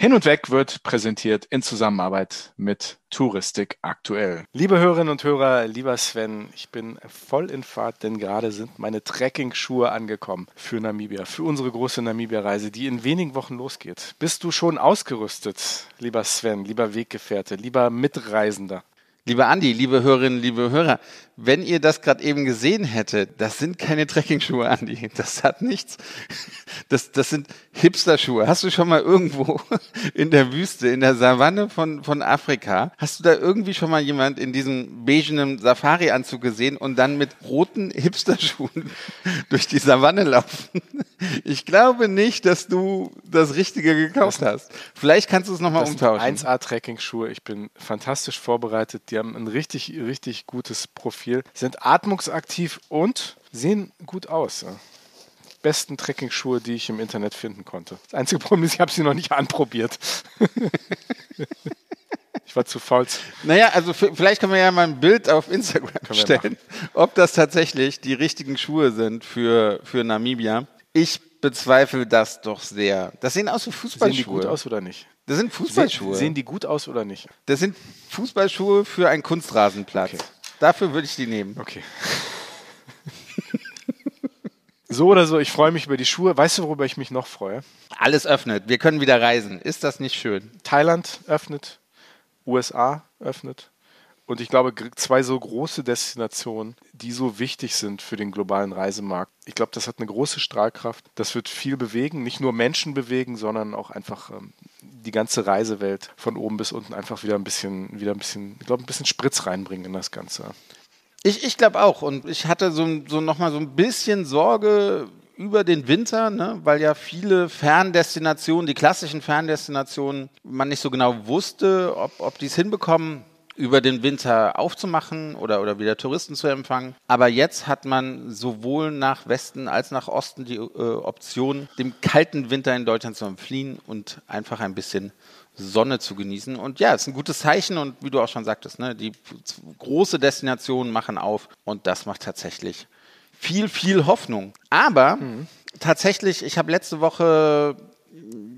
Hin und Weg wird präsentiert in Zusammenarbeit mit Touristik aktuell. Liebe Hörerinnen und Hörer, lieber Sven, ich bin voll in Fahrt, denn gerade sind meine Trekking-Schuhe angekommen für Namibia, für unsere große Namibia-Reise, die in wenigen Wochen losgeht. Bist du schon ausgerüstet, lieber Sven, lieber Weggefährte, lieber Mitreisender? Lieber Andi, liebe Hörerinnen, liebe Hörer, wenn ihr das gerade eben gesehen hättet, das sind keine Trekkingschuhe, Andi. Das hat nichts. Das, das sind Hipster-Schuhe. Hast du schon mal irgendwo in der Wüste, in der Savanne von, von Afrika, hast du da irgendwie schon mal jemand in diesem beigenen Safari-Anzug gesehen und dann mit roten Hipster-Schuhen durch die Savanne laufen? Ich glaube nicht, dass du das Richtige gekauft hast. Vielleicht kannst du es nochmal umtauschen. 1A Trekking-Schuhe. Ich bin fantastisch vorbereitet. Die haben ein richtig, richtig gutes Profil, sind atmungsaktiv und sehen gut aus. Besten Trekking-Schuhe, die ich im Internet finden konnte. Das einzige Problem ist, ich habe sie noch nicht anprobiert. Ich war zu faul. Naja, also vielleicht können wir ja mal ein Bild auf Instagram stellen, ob das tatsächlich die richtigen Schuhe sind für, für Namibia. Ich bezweifle das doch sehr. Das sehen aus wie Fußballschuhe. Sehen die gut aus oder nicht? Das sind Fußballschuhe. Sehen die gut aus oder nicht? Das sind Fußballschuhe für einen Kunstrasenplatz. Okay. Dafür würde ich die nehmen. Okay. so oder so, ich freue mich über die Schuhe. Weißt du, worüber ich mich noch freue? Alles öffnet. Wir können wieder reisen. Ist das nicht schön? Thailand öffnet. USA öffnet. Und ich glaube, zwei so große Destinationen, die so wichtig sind für den globalen Reisemarkt. Ich glaube, das hat eine große Strahlkraft. Das wird viel bewegen, nicht nur Menschen bewegen, sondern auch einfach ähm, die ganze Reisewelt von oben bis unten einfach wieder ein bisschen, wieder ein bisschen, ich glaube, ein bisschen Spritz reinbringen in das Ganze. Ich, ich glaube auch. Und ich hatte so, so nochmal so ein bisschen Sorge über den Winter, ne, weil ja viele Ferndestinationen, die klassischen Ferndestinationen, man nicht so genau wusste, ob, ob die es hinbekommen über den Winter aufzumachen oder, oder wieder Touristen zu empfangen. Aber jetzt hat man sowohl nach Westen als nach Osten die äh, Option, dem kalten Winter in Deutschland zu entfliehen und einfach ein bisschen Sonne zu genießen. Und ja, es ist ein gutes Zeichen und wie du auch schon sagtest, ne, die große Destinationen machen auf und das macht tatsächlich viel, viel Hoffnung. Aber mhm. tatsächlich, ich habe letzte Woche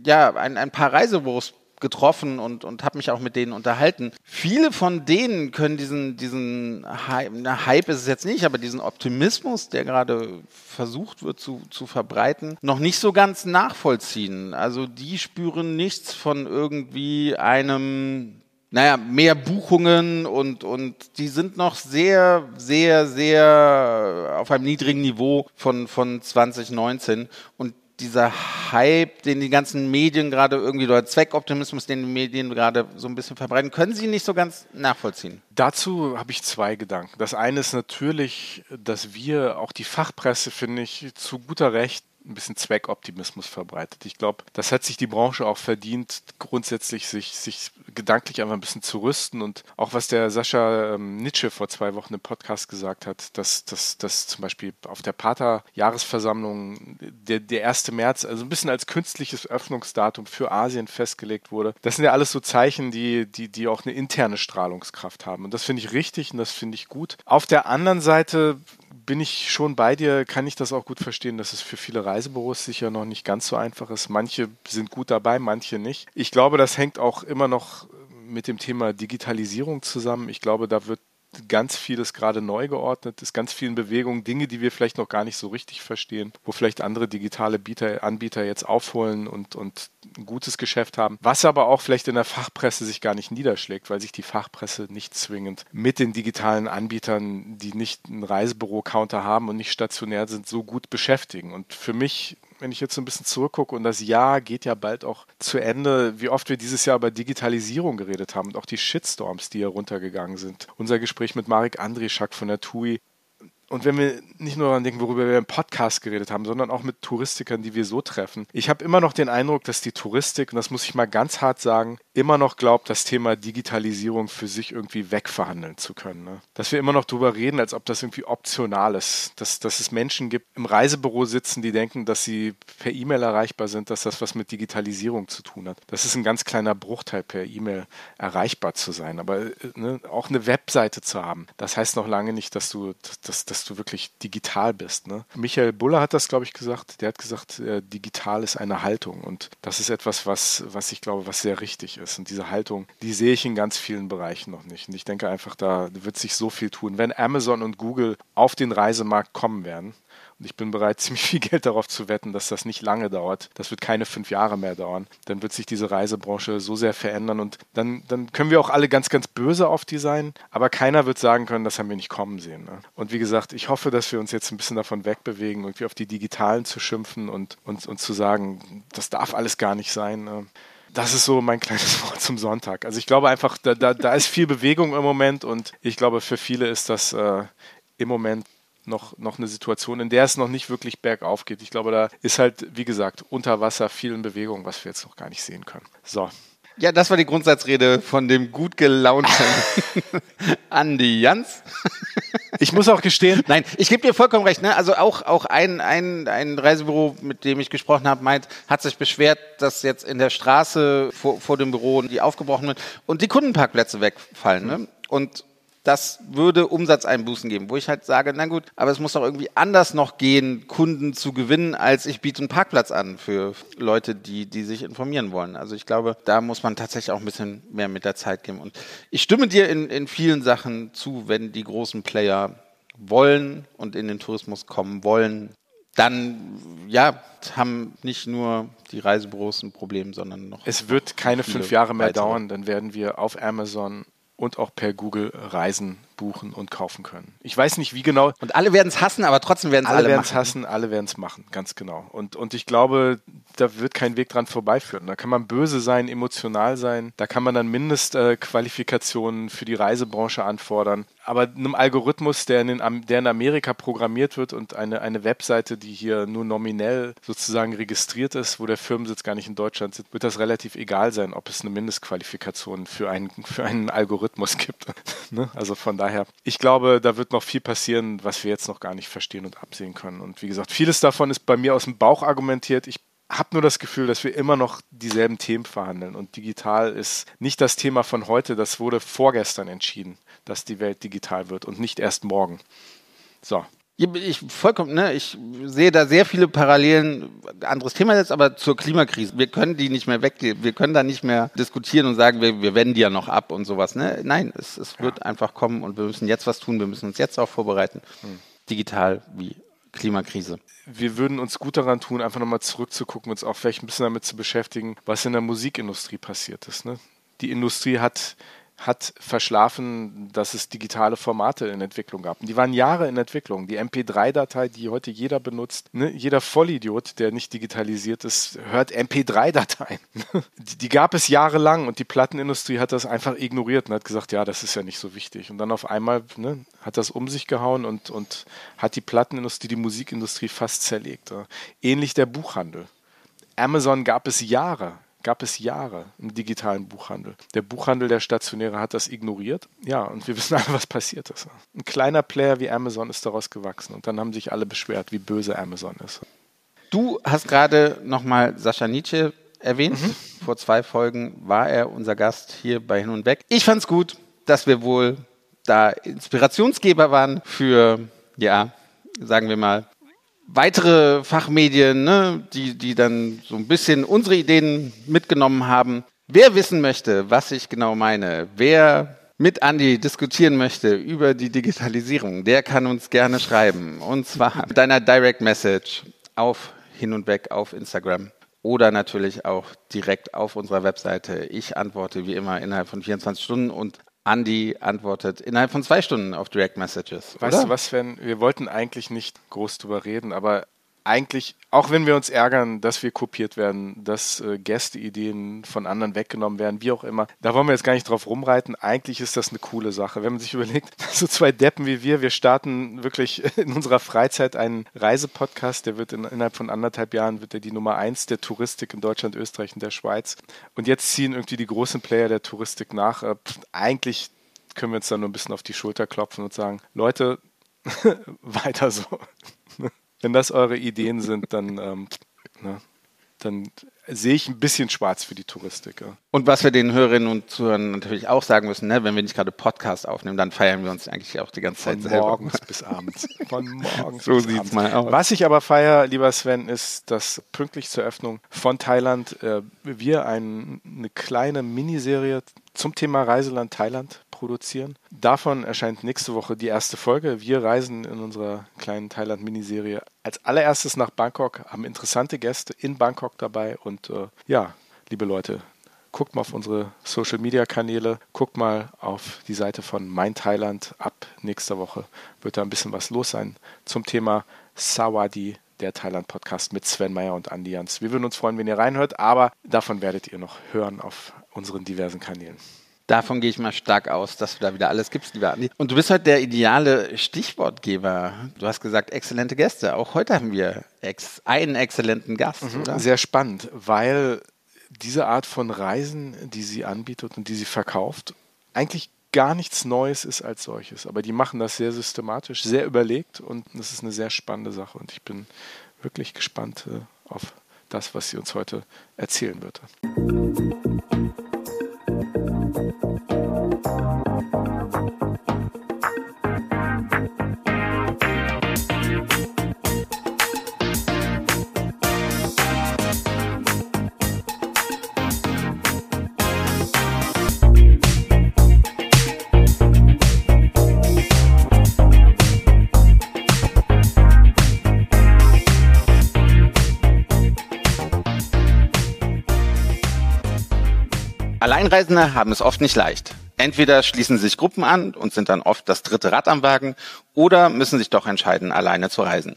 ja ein, ein paar Reisebüros getroffen und, und habe mich auch mit denen unterhalten. Viele von denen können diesen, diesen Hype, na, Hype ist es jetzt nicht, aber diesen Optimismus, der gerade versucht wird zu, zu verbreiten, noch nicht so ganz nachvollziehen. Also die spüren nichts von irgendwie einem naja, mehr Buchungen und, und die sind noch sehr, sehr, sehr auf einem niedrigen Niveau von, von 2019. Und dieser Hype, den die ganzen Medien gerade irgendwie, oder Zweckoptimismus, den die Medien gerade so ein bisschen verbreiten, können Sie nicht so ganz nachvollziehen? Dazu habe ich zwei Gedanken. Das eine ist natürlich, dass wir, auch die Fachpresse, finde ich, zu guter Recht ein bisschen Zweckoptimismus verbreitet. Ich glaube, das hat sich die Branche auch verdient, grundsätzlich sich, sich gedanklich einfach ein bisschen zu rüsten. Und auch was der Sascha ähm, Nitsche vor zwei Wochen im Podcast gesagt hat, dass, dass, dass zum Beispiel auf der Pater-Jahresversammlung der, der 1. März, also ein bisschen als künstliches Öffnungsdatum für Asien festgelegt wurde. Das sind ja alles so Zeichen, die, die, die auch eine interne Strahlungskraft haben. Und das finde ich richtig und das finde ich gut. Auf der anderen Seite bin ich schon bei dir, kann ich das auch gut verstehen, dass es für viele Reisebüros sicher noch nicht ganz so einfach ist. Manche sind gut dabei, manche nicht. Ich glaube, das hängt auch immer noch mit dem Thema Digitalisierung zusammen. Ich glaube, da wird ganz vieles gerade neu geordnet, ist ganz viel in Bewegung, Dinge, die wir vielleicht noch gar nicht so richtig verstehen, wo vielleicht andere digitale Bieter, Anbieter jetzt aufholen und, und ein gutes Geschäft haben, was aber auch vielleicht in der Fachpresse sich gar nicht niederschlägt, weil sich die Fachpresse nicht zwingend mit den digitalen Anbietern, die nicht einen Reisebüro-Counter haben und nicht stationär sind, so gut beschäftigen. Und für mich wenn ich jetzt so ein bisschen zurückgucke und das Jahr geht ja bald auch zu Ende, wie oft wir dieses Jahr über Digitalisierung geredet haben und auch die Shitstorms, die heruntergegangen sind. Unser Gespräch mit Marek Andrischak von der TUI, und wenn wir nicht nur daran denken, worüber wir im Podcast geredet haben, sondern auch mit Touristikern, die wir so treffen. Ich habe immer noch den Eindruck, dass die Touristik, und das muss ich mal ganz hart sagen, immer noch glaubt, das Thema Digitalisierung für sich irgendwie wegverhandeln zu können. Ne? Dass wir immer noch darüber reden, als ob das irgendwie optional ist. Dass, dass es Menschen gibt, im Reisebüro sitzen, die denken, dass sie per E-Mail erreichbar sind, dass das was mit Digitalisierung zu tun hat. Das ist ein ganz kleiner Bruchteil, per E-Mail erreichbar zu sein. Aber ne, auch eine Webseite zu haben, das heißt noch lange nicht, dass du, dass, dass dass du wirklich digital bist. Ne? Michael Buller hat das, glaube ich, gesagt. Der hat gesagt, äh, digital ist eine Haltung. Und das ist etwas, was, was ich glaube, was sehr richtig ist. Und diese Haltung, die sehe ich in ganz vielen Bereichen noch nicht. Und ich denke einfach, da wird sich so viel tun. Wenn Amazon und Google auf den Reisemarkt kommen werden, ich bin bereit, ziemlich viel Geld darauf zu wetten, dass das nicht lange dauert. Das wird keine fünf Jahre mehr dauern. Dann wird sich diese Reisebranche so sehr verändern und dann, dann können wir auch alle ganz, ganz böse auf die sein. Aber keiner wird sagen können, das haben wir nicht kommen sehen. Ne? Und wie gesagt, ich hoffe, dass wir uns jetzt ein bisschen davon wegbewegen, irgendwie auf die Digitalen zu schimpfen und, und, und zu sagen, das darf alles gar nicht sein. Ne? Das ist so mein kleines Wort zum Sonntag. Also ich glaube einfach, da, da, da ist viel Bewegung im Moment und ich glaube, für viele ist das äh, im Moment noch, noch eine Situation, in der es noch nicht wirklich bergauf geht. Ich glaube, da ist halt, wie gesagt, unter Wasser viel in Bewegung, was wir jetzt noch gar nicht sehen können. So. Ja, das war die Grundsatzrede von dem gut gelaunten Andi Jans. Ich muss auch gestehen. Nein, ich gebe dir vollkommen recht. Ne? Also auch, auch ein, ein, ein Reisebüro, mit dem ich gesprochen habe, meint, hat sich beschwert, dass jetzt in der Straße vor, vor dem Büro die aufgebrochen wird und die Kundenparkplätze wegfallen. Ne? Und das würde Umsatzeinbußen geben, wo ich halt sage, na gut, aber es muss doch irgendwie anders noch gehen, Kunden zu gewinnen, als ich biete einen Parkplatz an für Leute, die, die sich informieren wollen. Also ich glaube, da muss man tatsächlich auch ein bisschen mehr mit der Zeit geben. Und ich stimme dir in, in vielen Sachen zu, wenn die großen Player wollen und in den Tourismus kommen wollen, dann ja, haben nicht nur die Reisebüros ein Problem, sondern noch. Es wird keine fünf Jahre mehr weitere. dauern, dann werden wir auf Amazon und auch per Google Reisen buchen und kaufen können. Ich weiß nicht, wie genau. Und alle werden es hassen, aber trotzdem werden es alle, alle werden es hassen, alle werden es machen, ganz genau. Und, und ich glaube, da wird kein Weg dran vorbeiführen. Da kann man böse sein, emotional sein. Da kann man dann Mindestqualifikationen äh, für die Reisebranche anfordern. Aber einem Algorithmus, der in, den, der in Amerika programmiert wird und eine, eine Webseite, die hier nur nominell sozusagen registriert ist, wo der Firmensitz gar nicht in Deutschland sitzt, wird das relativ egal sein, ob es eine Mindestqualifikation für einen, für einen Algorithmus gibt. ne? Also von daher, ich glaube, da wird noch viel passieren, was wir jetzt noch gar nicht verstehen und absehen können. Und wie gesagt, vieles davon ist bei mir aus dem Bauch argumentiert. Ich habe nur das Gefühl, dass wir immer noch dieselben Themen verhandeln. Und digital ist nicht das Thema von heute, das wurde vorgestern entschieden, dass die Welt digital wird und nicht erst morgen. So. Ich vollkommen, ne, ich sehe da sehr viele Parallelen, anderes Thema jetzt, aber zur Klimakrise. Wir können die nicht mehr weg, wir können da nicht mehr diskutieren und sagen, wir, wir wenden die ja noch ab und sowas. Ne? Nein, es, es wird ja. einfach kommen und wir müssen jetzt was tun, wir müssen uns jetzt auch vorbereiten. Hm. Digital wie Klimakrise. Wir würden uns gut daran tun, einfach nochmal zurückzugucken, uns auch vielleicht ein bisschen damit zu beschäftigen, was in der Musikindustrie passiert ist. Ne? Die Industrie hat hat verschlafen, dass es digitale Formate in Entwicklung gab. Und die waren Jahre in Entwicklung. Die MP3-Datei, die heute jeder benutzt, ne? jeder Vollidiot, der nicht digitalisiert ist, hört MP3-Dateien. die, die, gab es jahrelang und die Plattenindustrie hat das einfach ignoriert und hat gesagt, ja, das ist ja nicht so wichtig. Und dann auf einmal ne, hat das um sich gehauen und, und hat die Plattenindustrie, die Musikindustrie fast zerlegt. Ähnlich der Buchhandel. Amazon gab es Jahre gab es Jahre im digitalen Buchhandel. Der Buchhandel, der stationäre, hat das ignoriert. Ja, und wir wissen alle, was passiert ist. Ein kleiner Player wie Amazon ist daraus gewachsen und dann haben sich alle beschwert, wie böse Amazon ist. Du hast gerade nochmal Sascha Nietzsche erwähnt. Mhm. Vor zwei Folgen war er unser Gast hier bei Hin und Weg. Ich fand es gut, dass wir wohl da Inspirationsgeber waren für, ja, sagen wir mal, weitere Fachmedien, ne, die, die dann so ein bisschen unsere Ideen mitgenommen haben. Wer wissen möchte, was ich genau meine, wer mit Andy diskutieren möchte über die Digitalisierung, der kann uns gerne schreiben. Und zwar mit einer Direct Message auf hin und weg auf Instagram oder natürlich auch direkt auf unserer Webseite. Ich antworte wie immer innerhalb von 24 Stunden und Andy antwortet innerhalb von zwei Stunden auf Direct Messages. Weißt oder? du was, wenn wir wollten eigentlich nicht groß drüber reden, aber eigentlich, auch wenn wir uns ärgern, dass wir kopiert werden, dass äh, Gästeideen von anderen weggenommen werden, wie auch immer, da wollen wir jetzt gar nicht drauf rumreiten. Eigentlich ist das eine coole Sache. Wenn man sich überlegt, so zwei Deppen wie wir, wir starten wirklich in unserer Freizeit einen Reisepodcast, der wird in, innerhalb von anderthalb Jahren wird er die Nummer eins der Touristik in Deutschland, Österreich und der Schweiz. Und jetzt ziehen irgendwie die großen Player der Touristik nach. Äh, eigentlich können wir uns da nur ein bisschen auf die Schulter klopfen und sagen, Leute, weiter so wenn das eure Ideen sind, dann, ähm, ne, dann sehe ich ein bisschen schwarz für die Touristik. Ja. Und was wir den Hörerinnen und Zuhörern natürlich auch sagen müssen, ne, wenn wir nicht gerade Podcast aufnehmen, dann feiern wir uns eigentlich auch die ganze Zeit Von selber. morgens bis abends. Von morgens So bis sieht's abends. mal aus. Was ich aber feiere, lieber Sven, ist, dass pünktlich zur Eröffnung von Thailand äh, wir ein, eine kleine Miniserie zum Thema Reiseland Thailand produzieren. Davon erscheint nächste Woche die erste Folge. Wir reisen in unserer kleinen Thailand-Miniserie als allererstes nach Bangkok, haben interessante Gäste in Bangkok dabei und äh, ja, liebe Leute, guckt mal auf unsere Social Media Kanäle, guckt mal auf die Seite von Mein Thailand. Ab nächster Woche wird da ein bisschen was los sein zum Thema Sawadi, der Thailand Podcast mit Sven Meyer und Andi Jans. Wir würden uns freuen, wenn ihr reinhört, aber davon werdet ihr noch hören auf unseren diversen Kanälen. Davon gehe ich mal stark aus, dass du da wieder alles gibst, lieber Andi. Und du bist heute der ideale Stichwortgeber. Du hast gesagt, exzellente Gäste. Auch heute haben wir ex einen exzellenten Gast, oder? Sehr spannend, weil diese Art von Reisen, die sie anbietet und die sie verkauft, eigentlich gar nichts Neues ist als solches. Aber die machen das sehr systematisch, sehr überlegt und das ist eine sehr spannende Sache. Und ich bin wirklich gespannt äh, auf das, was sie uns heute erzählen wird. Alleinreisende haben es oft nicht leicht. Entweder schließen sich Gruppen an und sind dann oft das dritte Rad am Wagen oder müssen sich doch entscheiden, alleine zu reisen.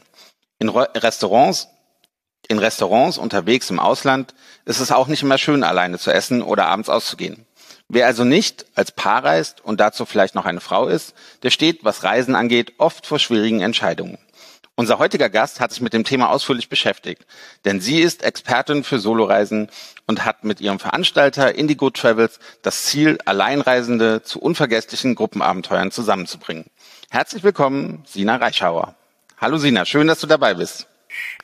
In Ro Restaurants, in Restaurants unterwegs im Ausland ist es auch nicht immer schön, alleine zu essen oder abends auszugehen. Wer also nicht als Paar reist und dazu vielleicht noch eine Frau ist, der steht, was Reisen angeht, oft vor schwierigen Entscheidungen. Unser heutiger Gast hat sich mit dem Thema ausführlich beschäftigt, denn sie ist Expertin für Soloreisen und hat mit ihrem Veranstalter Indigo Travels das Ziel, Alleinreisende zu unvergesslichen Gruppenabenteuern zusammenzubringen. Herzlich willkommen, Sina Reichauer. Hallo Sina, schön, dass du dabei bist.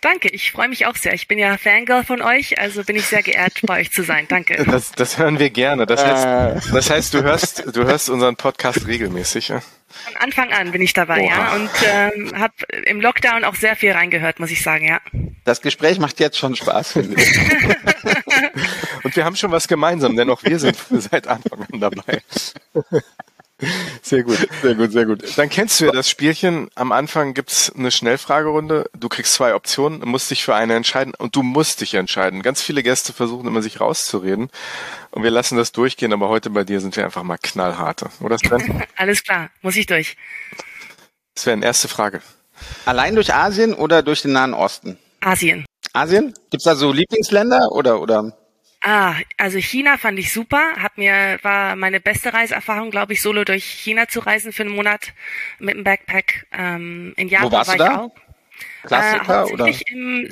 Danke, ich freue mich auch sehr. Ich bin ja Fangirl von euch, also bin ich sehr geehrt, bei euch zu sein. Danke. Das, das hören wir gerne. Das heißt, das heißt du, hörst, du hörst unseren Podcast regelmäßig. Ja? Von Anfang an bin ich dabei, Oha. ja, und ähm, habe im Lockdown auch sehr viel reingehört, muss ich sagen, ja. Das Gespräch macht jetzt schon Spaß, finde ich. Und wir haben schon was gemeinsam, denn auch wir sind seit Anfang an dabei. Sehr gut, sehr gut, sehr gut. Dann kennst du ja das Spielchen. Am Anfang gibt's eine Schnellfragerunde. Du kriegst zwei Optionen, musst dich für eine entscheiden und du musst dich entscheiden. Ganz viele Gäste versuchen immer, sich rauszureden. Und wir lassen das durchgehen, aber heute bei dir sind wir einfach mal knallharte. Oder Sven? Alles klar, muss ich durch. Sven, erste Frage. Allein durch Asien oder durch den Nahen Osten? Asien. Asien? Gibt's da so Lieblingsländer oder, oder? Ah, also China fand ich super. Hat mir war meine beste Reiseerfahrung, glaube ich, solo durch China zu reisen für einen Monat mit dem Backpack. Ähm, in Japan warst war du ich da? auch. Klassiker äh, oder? im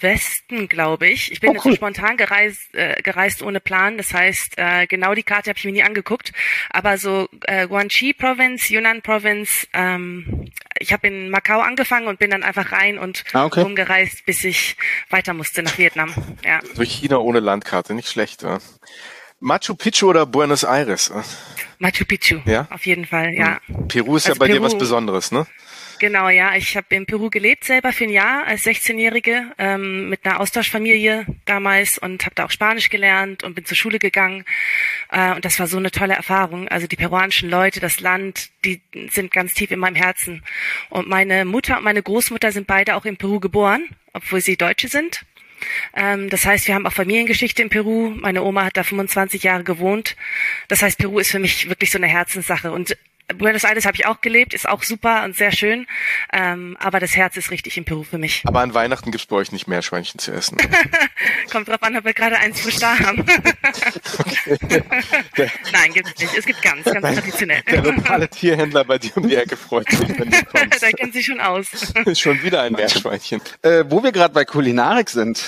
Südwesten, glaube ich. Ich bin Oh, jetzt cool. so spontan gereist, äh, gereist ohne Plan. Das heißt, äh, genau die Karte habe ich mir nie angeguckt. Aber so äh, Guangxi Province, Yunnan Province. Ähm, ich habe in Macau angefangen und bin dann einfach rein und Ah, okay. rumgereist, bis ich weiter musste nach Vietnam. Ja. Durch China ohne Landkarte, nicht schlecht. Ja. Machu Picchu oder Buenos Aires? Machu Picchu. Ja? Auf jeden Fall, ja. Peru ist ja Also bei dir Peru- was Besonderes, ne? Genau, ja. Ich habe in Peru gelebt, selber für ein Jahr als 16-Jährige ähm, mit einer Austauschfamilie damals und habe da auch Spanisch gelernt und bin zur Schule gegangen. Äh, und das war so eine tolle Erfahrung. Also die peruanischen Leute, das Land, die sind ganz tief in meinem Herzen. Und meine Mutter und meine Großmutter sind beide auch in Peru geboren, obwohl sie Deutsche sind. Ähm, das heißt, wir haben auch Familiengeschichte in Peru. Meine Oma hat da 25 Jahre gewohnt. Das heißt, Peru ist für mich wirklich so eine Herzenssache. Und Buenos Aires habe ich auch gelebt, ist auch super und sehr schön. Ähm, aber das Herz ist richtig in Peru für mich. Aber an Weihnachten gibt's bei euch nicht mehr Schweinchen zu essen. Kommt drauf an, ob wir gerade eins frisch da haben. Nein, gibt's nicht. Es gibt ganz, ganz traditionell. Der lokale Tierhändler bei dir um die Ecke freut sich, wenn du kommst. da kennt sich schon aus. Ist schon wieder ein Meerschweinchen. Äh, wo wir gerade bei Kulinarik sind,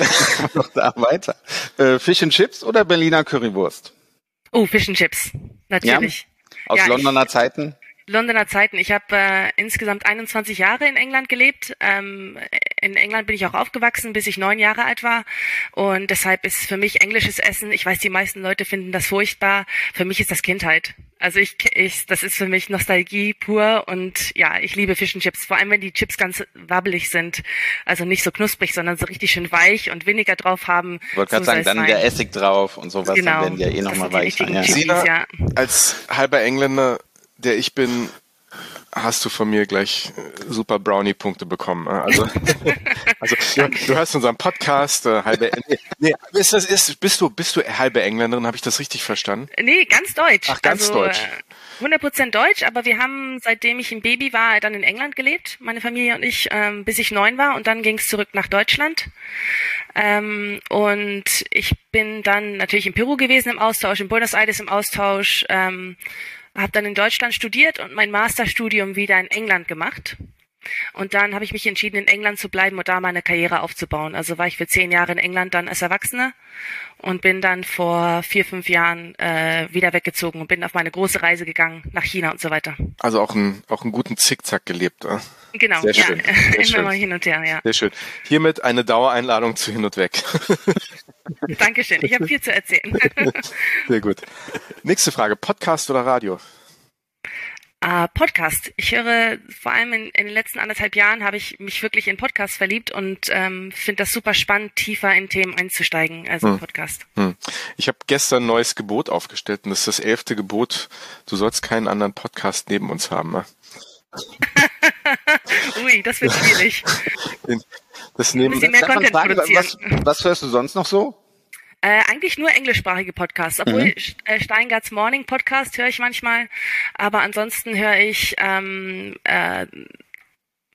noch da weiter. Äh, Fish and Chips oder Berliner Currywurst? Oh, Fish and Chips. Natürlich. Aus Ja, Londoner Zeiten? Londoner Zeiten. Ich habe äh, insgesamt 21 Jahre in England gelebt. Ähm, in England bin ich auch aufgewachsen, bis ich neun Jahre alt war. Und deshalb ist für mich englisches Essen, ich weiß, die meisten Leute finden das furchtbar. Für mich ist das Kindheit. Also ich, ich, das ist für mich Nostalgie pur und ja, ich liebe Fish and Chips. Vor allem, wenn die Chips ganz wabbelig sind. Also nicht so knusprig, sondern so richtig schön weich und weniger drauf haben. Ich wollte gerade sagen, dann sein. der Essig drauf und sowas, genau, dann werden die ja eh nochmal weich. Ja. Sina, ja. als halber Engländer der ich bin, hast du von mir gleich äh, super Brownie-Punkte bekommen. Äh, also, also du, du hörst unseren Podcast, äh, halbe nee, nee, ist das, ist, bist du bist du halbe Engländerin? Habe ich das richtig verstanden? Nee, ganz deutsch. Ach, ganz also, deutsch. 100% deutsch, aber wir haben, seitdem ich ein Baby war, dann in England gelebt, meine Familie und ich, ähm, bis ich neun war und dann ging es zurück nach Deutschland. Ähm, und ich bin dann natürlich in Peru gewesen im Austausch, in Buenos Aires im Austausch, ähm, habe dann in Deutschland studiert und mein Masterstudium wieder in England gemacht. Und dann habe ich mich entschieden, in England zu bleiben und da meine Karriere aufzubauen. Also war ich für zehn Jahre in England dann als Erwachsene und bin dann vor vier, fünf Jahren äh, wieder weggezogen und bin auf meine große Reise gegangen nach China und so weiter. Also auch, ein, auch einen guten Zickzack gelebt. Äh? Genau, Sehr ja. schön. Sehr immer schön. mal hin und her, ja. Sehr schön. Hiermit eine Dauereinladung zu hin und weg. Dankeschön, ich habe viel zu erzählen. Sehr gut. Nächste Frage, Podcast oder Radio? Uh, Podcast. Ich höre vor allem in, in, den letzten anderthalb Jahren habe ich mich wirklich in Podcasts verliebt und ähm, finde das super spannend, tiefer in Themen einzusteigen, also hm. Podcast. Hm. Ich habe gestern ein neues Gebot aufgestellt und das ist das elfte Gebot. Du sollst keinen anderen Podcast neben uns haben. Ne? Ui, das wird schwierig. Das nehmen, wir was, was hörst du sonst noch so? Äh, eigentlich nur englischsprachige Podcasts, obwohl mhm. Äh, Steingarts Morning Podcast höre ich manchmal, aber ansonsten höre ich ähm, äh,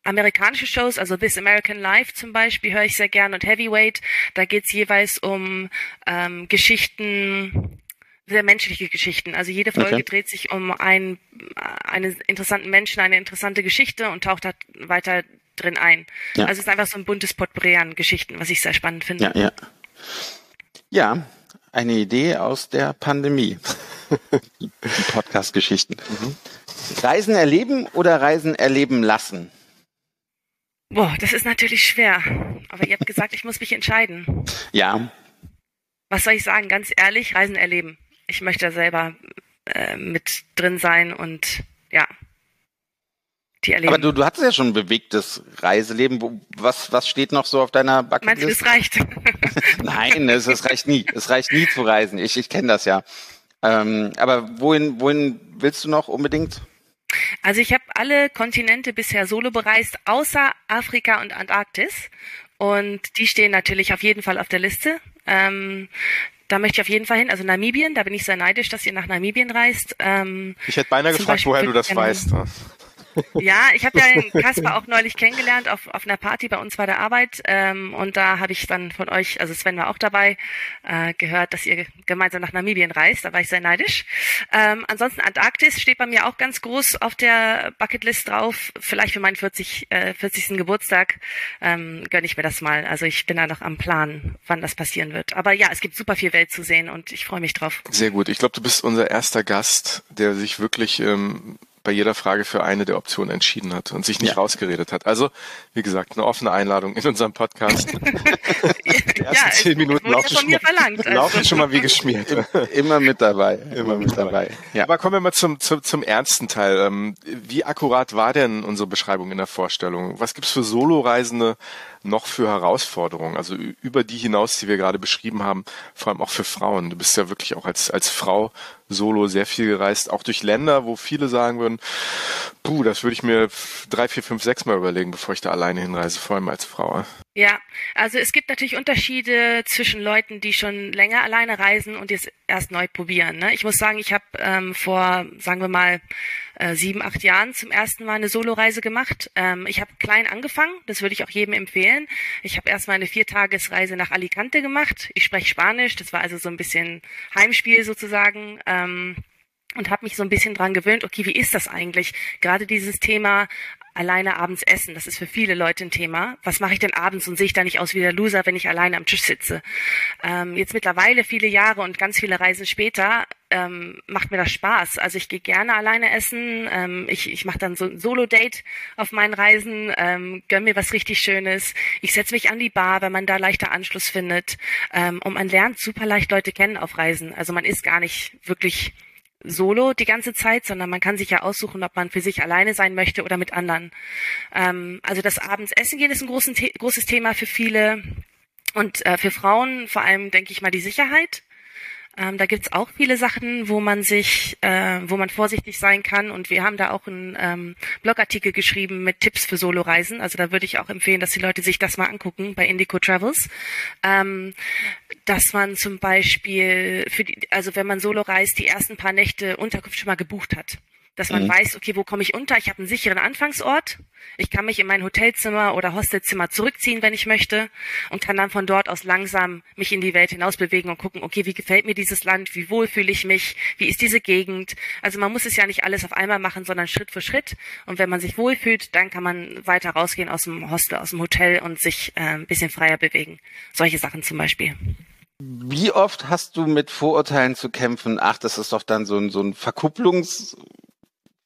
amerikanische Shows, also This American Life zum Beispiel höre ich sehr gern und Heavyweight, da geht's jeweils um ähm, Geschichten, sehr menschliche Geschichten. Also jede Folge okay. dreht sich um einen, einen interessanten Menschen, eine interessante Geschichte und taucht da weiter drin ein. Ja. Also es ist einfach so ein buntes Potpourri an Geschichten, was ich sehr spannend finde. Ja, ja. Ja, eine Idee aus der Pandemie. Die Podcast-Geschichten. Mhm. Reisen erleben oder Reisen erleben lassen? Boah, das ist natürlich schwer. Aber ihr habt gesagt, ich muss mich entscheiden. Ja. Was soll ich sagen? Ganz ehrlich, Reisen erleben. Ich möchte da selber äh, mit drin sein und ja, die erleben. Aber du, du hattest ja schon ein bewegtes Reiseleben. Was, was steht noch so auf deiner Bucketlist? Meinst du, das reicht? Nein, es, es reicht nie. Es reicht nie zu reisen. Ich, ich kenne das ja. Ähm, aber wohin, wohin willst du noch unbedingt? Also ich habe alle Kontinente bisher solo bereist, außer Afrika und Antarktis. Und die stehen natürlich auf jeden Fall auf der Liste. Ähm, da möchte ich auf jeden Fall hin. Also Namibien, da bin ich sehr neidisch, dass ihr nach Namibien reist. Ähm, ich hätte beinahe gefragt, Beispiel woher du das weißt. Ja, ich habe ja Kasper auch neulich kennengelernt auf, auf einer Party bei uns bei der Arbeit ähm, und da habe ich dann von euch, also Sven war auch dabei, äh, gehört, dass ihr gemeinsam nach Namibien reist. Da war ich sehr neidisch. Ähm, ansonsten Antarktis steht bei mir auch ganz groß auf der Bucketlist drauf. Vielleicht für meinen 40, äh, 40. Geburtstag ähm, gönne ich mir das mal. Also ich bin da noch am Plan, wann das passieren wird. Aber ja, es gibt super viel Welt zu sehen und ich freue mich drauf. Sehr gut. Ich glaube, du bist unser erster Gast, der sich wirklich ähm, bei jeder Frage für eine der Optionen entschieden hat und sich nicht ja. rausgeredet hat. Also, wie gesagt, eine offene Einladung in unserem Podcast. Die ersten ja, zehn Minuten laufen, schon mal, verlangt, also. laufen schon mal wie geschmiert. Immer mit dabei. Immer mit dabei. Ja. Aber kommen wir mal zum, zum, zum ernsten Teil. Ähm, wie akkurat war denn unsere Beschreibung in der Vorstellung? Was gibt's für Soloreisende noch für Herausforderungen? Also über die hinaus, die wir gerade beschrieben haben, vor allem auch für Frauen. Du bist ja wirklich auch als, als Frau solo sehr viel gereist, auch durch Länder, wo viele sagen würden, puh, das würde ich mir drei, vier, fünf, sechs Mal überlegen, bevor ich da alleine hinreise, vor allem als Frau. Ja, also es gibt natürlich Unterschiede zwischen Leuten, die schon länger alleine reisen und jetzt erst neu probieren. Ne? Ich muss sagen, ich habe ähm, vor, sagen wir mal, äh, sieben, acht Jahren zum ersten Mal eine Soloreise gemacht. Ähm, ich habe klein angefangen, das würde ich auch jedem empfehlen. Ich habe erstmal eine Viertagesreise nach Alicante gemacht. Ich spreche Spanisch, das war also so ein bisschen Heimspiel sozusagen. Ähm, und habe mich so ein bisschen dran gewöhnt, okay, wie ist das eigentlich? Gerade dieses Thema alleine abends essen, das ist für viele Leute ein Thema. Was mache ich denn abends und sehe ich da nicht aus wie der Loser, wenn ich alleine am Tisch sitze? Ähm, jetzt mittlerweile viele Jahre und ganz viele Reisen später ähm, macht mir das Spaß. Also ich gehe gerne alleine essen. Ähm, ich ich mache dann so ein Solo-Date auf meinen Reisen, ähm, gönn mir was richtig Schönes. Ich setze mich an die Bar, wenn man da leichter Anschluss findet. Ähm, und man lernt super leicht Leute kennen auf Reisen. Also man ist gar nicht wirklich solo die ganze Zeit, sondern man kann sich ja aussuchen, ob man für sich alleine sein möchte oder mit anderen. Ähm, also das abends essen gehen ist ein großen, großes Thema für viele. Und äh, für Frauen vor allem, denke ich mal, die Sicherheit. Ähm, da gibt's auch viele Sachen, wo man sich, äh, wo man vorsichtig sein kann. Und wir haben da auch einen ähm, Blogartikel geschrieben mit Tipps für Soloreisen. Also da würde ich auch empfehlen, dass die Leute sich das mal angucken bei Indico Travels. Ähm, dass man zum Beispiel für die, also wenn man Solo reist, die ersten paar Nächte Unterkunft schon mal gebucht hat dass man mhm. weiß, okay, wo komme ich unter? Ich habe einen sicheren Anfangsort. Ich kann mich in mein Hotelzimmer oder Hostelzimmer zurückziehen, wenn ich möchte und kann dann von dort aus langsam mich in die Welt hinaus bewegen und gucken, okay, wie gefällt mir dieses Land? Wie wohl fühle ich mich? Wie ist diese Gegend? Also man muss es ja nicht alles auf einmal machen, sondern Schritt für Schritt. Und wenn man sich wohlfühlt, dann kann man weiter rausgehen aus dem Hostel, aus dem Hotel und sich äh, ein bisschen freier bewegen. Solche Sachen zum Beispiel. Wie oft hast du mit Vorurteilen zu kämpfen? Ach, das ist doch dann so ein, so ein Verkupplungs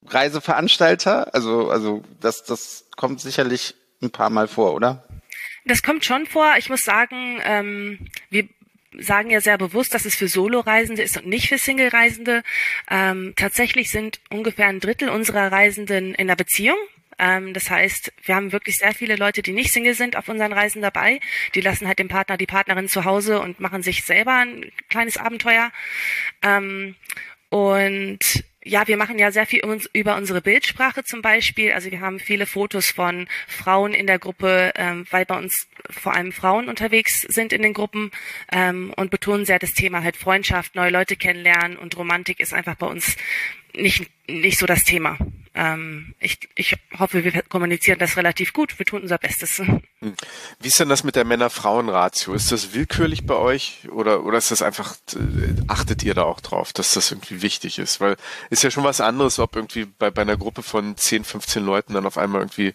Reiseveranstalter? Also, also das, das kommt sicherlich ein paar Mal vor, oder? Das kommt schon vor. Ich muss sagen, ähm, wir sagen ja sehr bewusst, dass es für Solo-Reisende ist und nicht für Single-Reisende. Ähm, tatsächlich sind ungefähr ein Drittel unserer Reisenden in einer Beziehung. Ähm, das heißt, wir haben wirklich sehr viele Leute, die nicht Single sind auf unseren Reisen dabei. Die lassen halt den Partner, die Partnerin zu Hause und machen sich selber ein kleines Abenteuer. Ähm, und ja, wir machen ja sehr viel über unsere Bildsprache zum Beispiel. Also wir haben viele Fotos von Frauen in der Gruppe, ähm, weil bei uns vor allem Frauen unterwegs sind in den Gruppen ähm, und betonen sehr das Thema halt Freundschaft, neue Leute kennenlernen und Romantik ist einfach bei uns nicht, nicht so das Thema. Ähm, ich, ich hoffe, wir kommunizieren das relativ gut. Wir tun unser Bestes. Hm. Wie ist denn das mit der Männer-Frauen-Ratio? Ist das willkürlich bei euch oder, oder ist das einfach, äh, achtet ihr da auch drauf, dass das irgendwie wichtig ist? Weil ist ja schon was anderes, ob irgendwie bei, bei einer Gruppe von 10, 15 Leuten dann auf einmal irgendwie,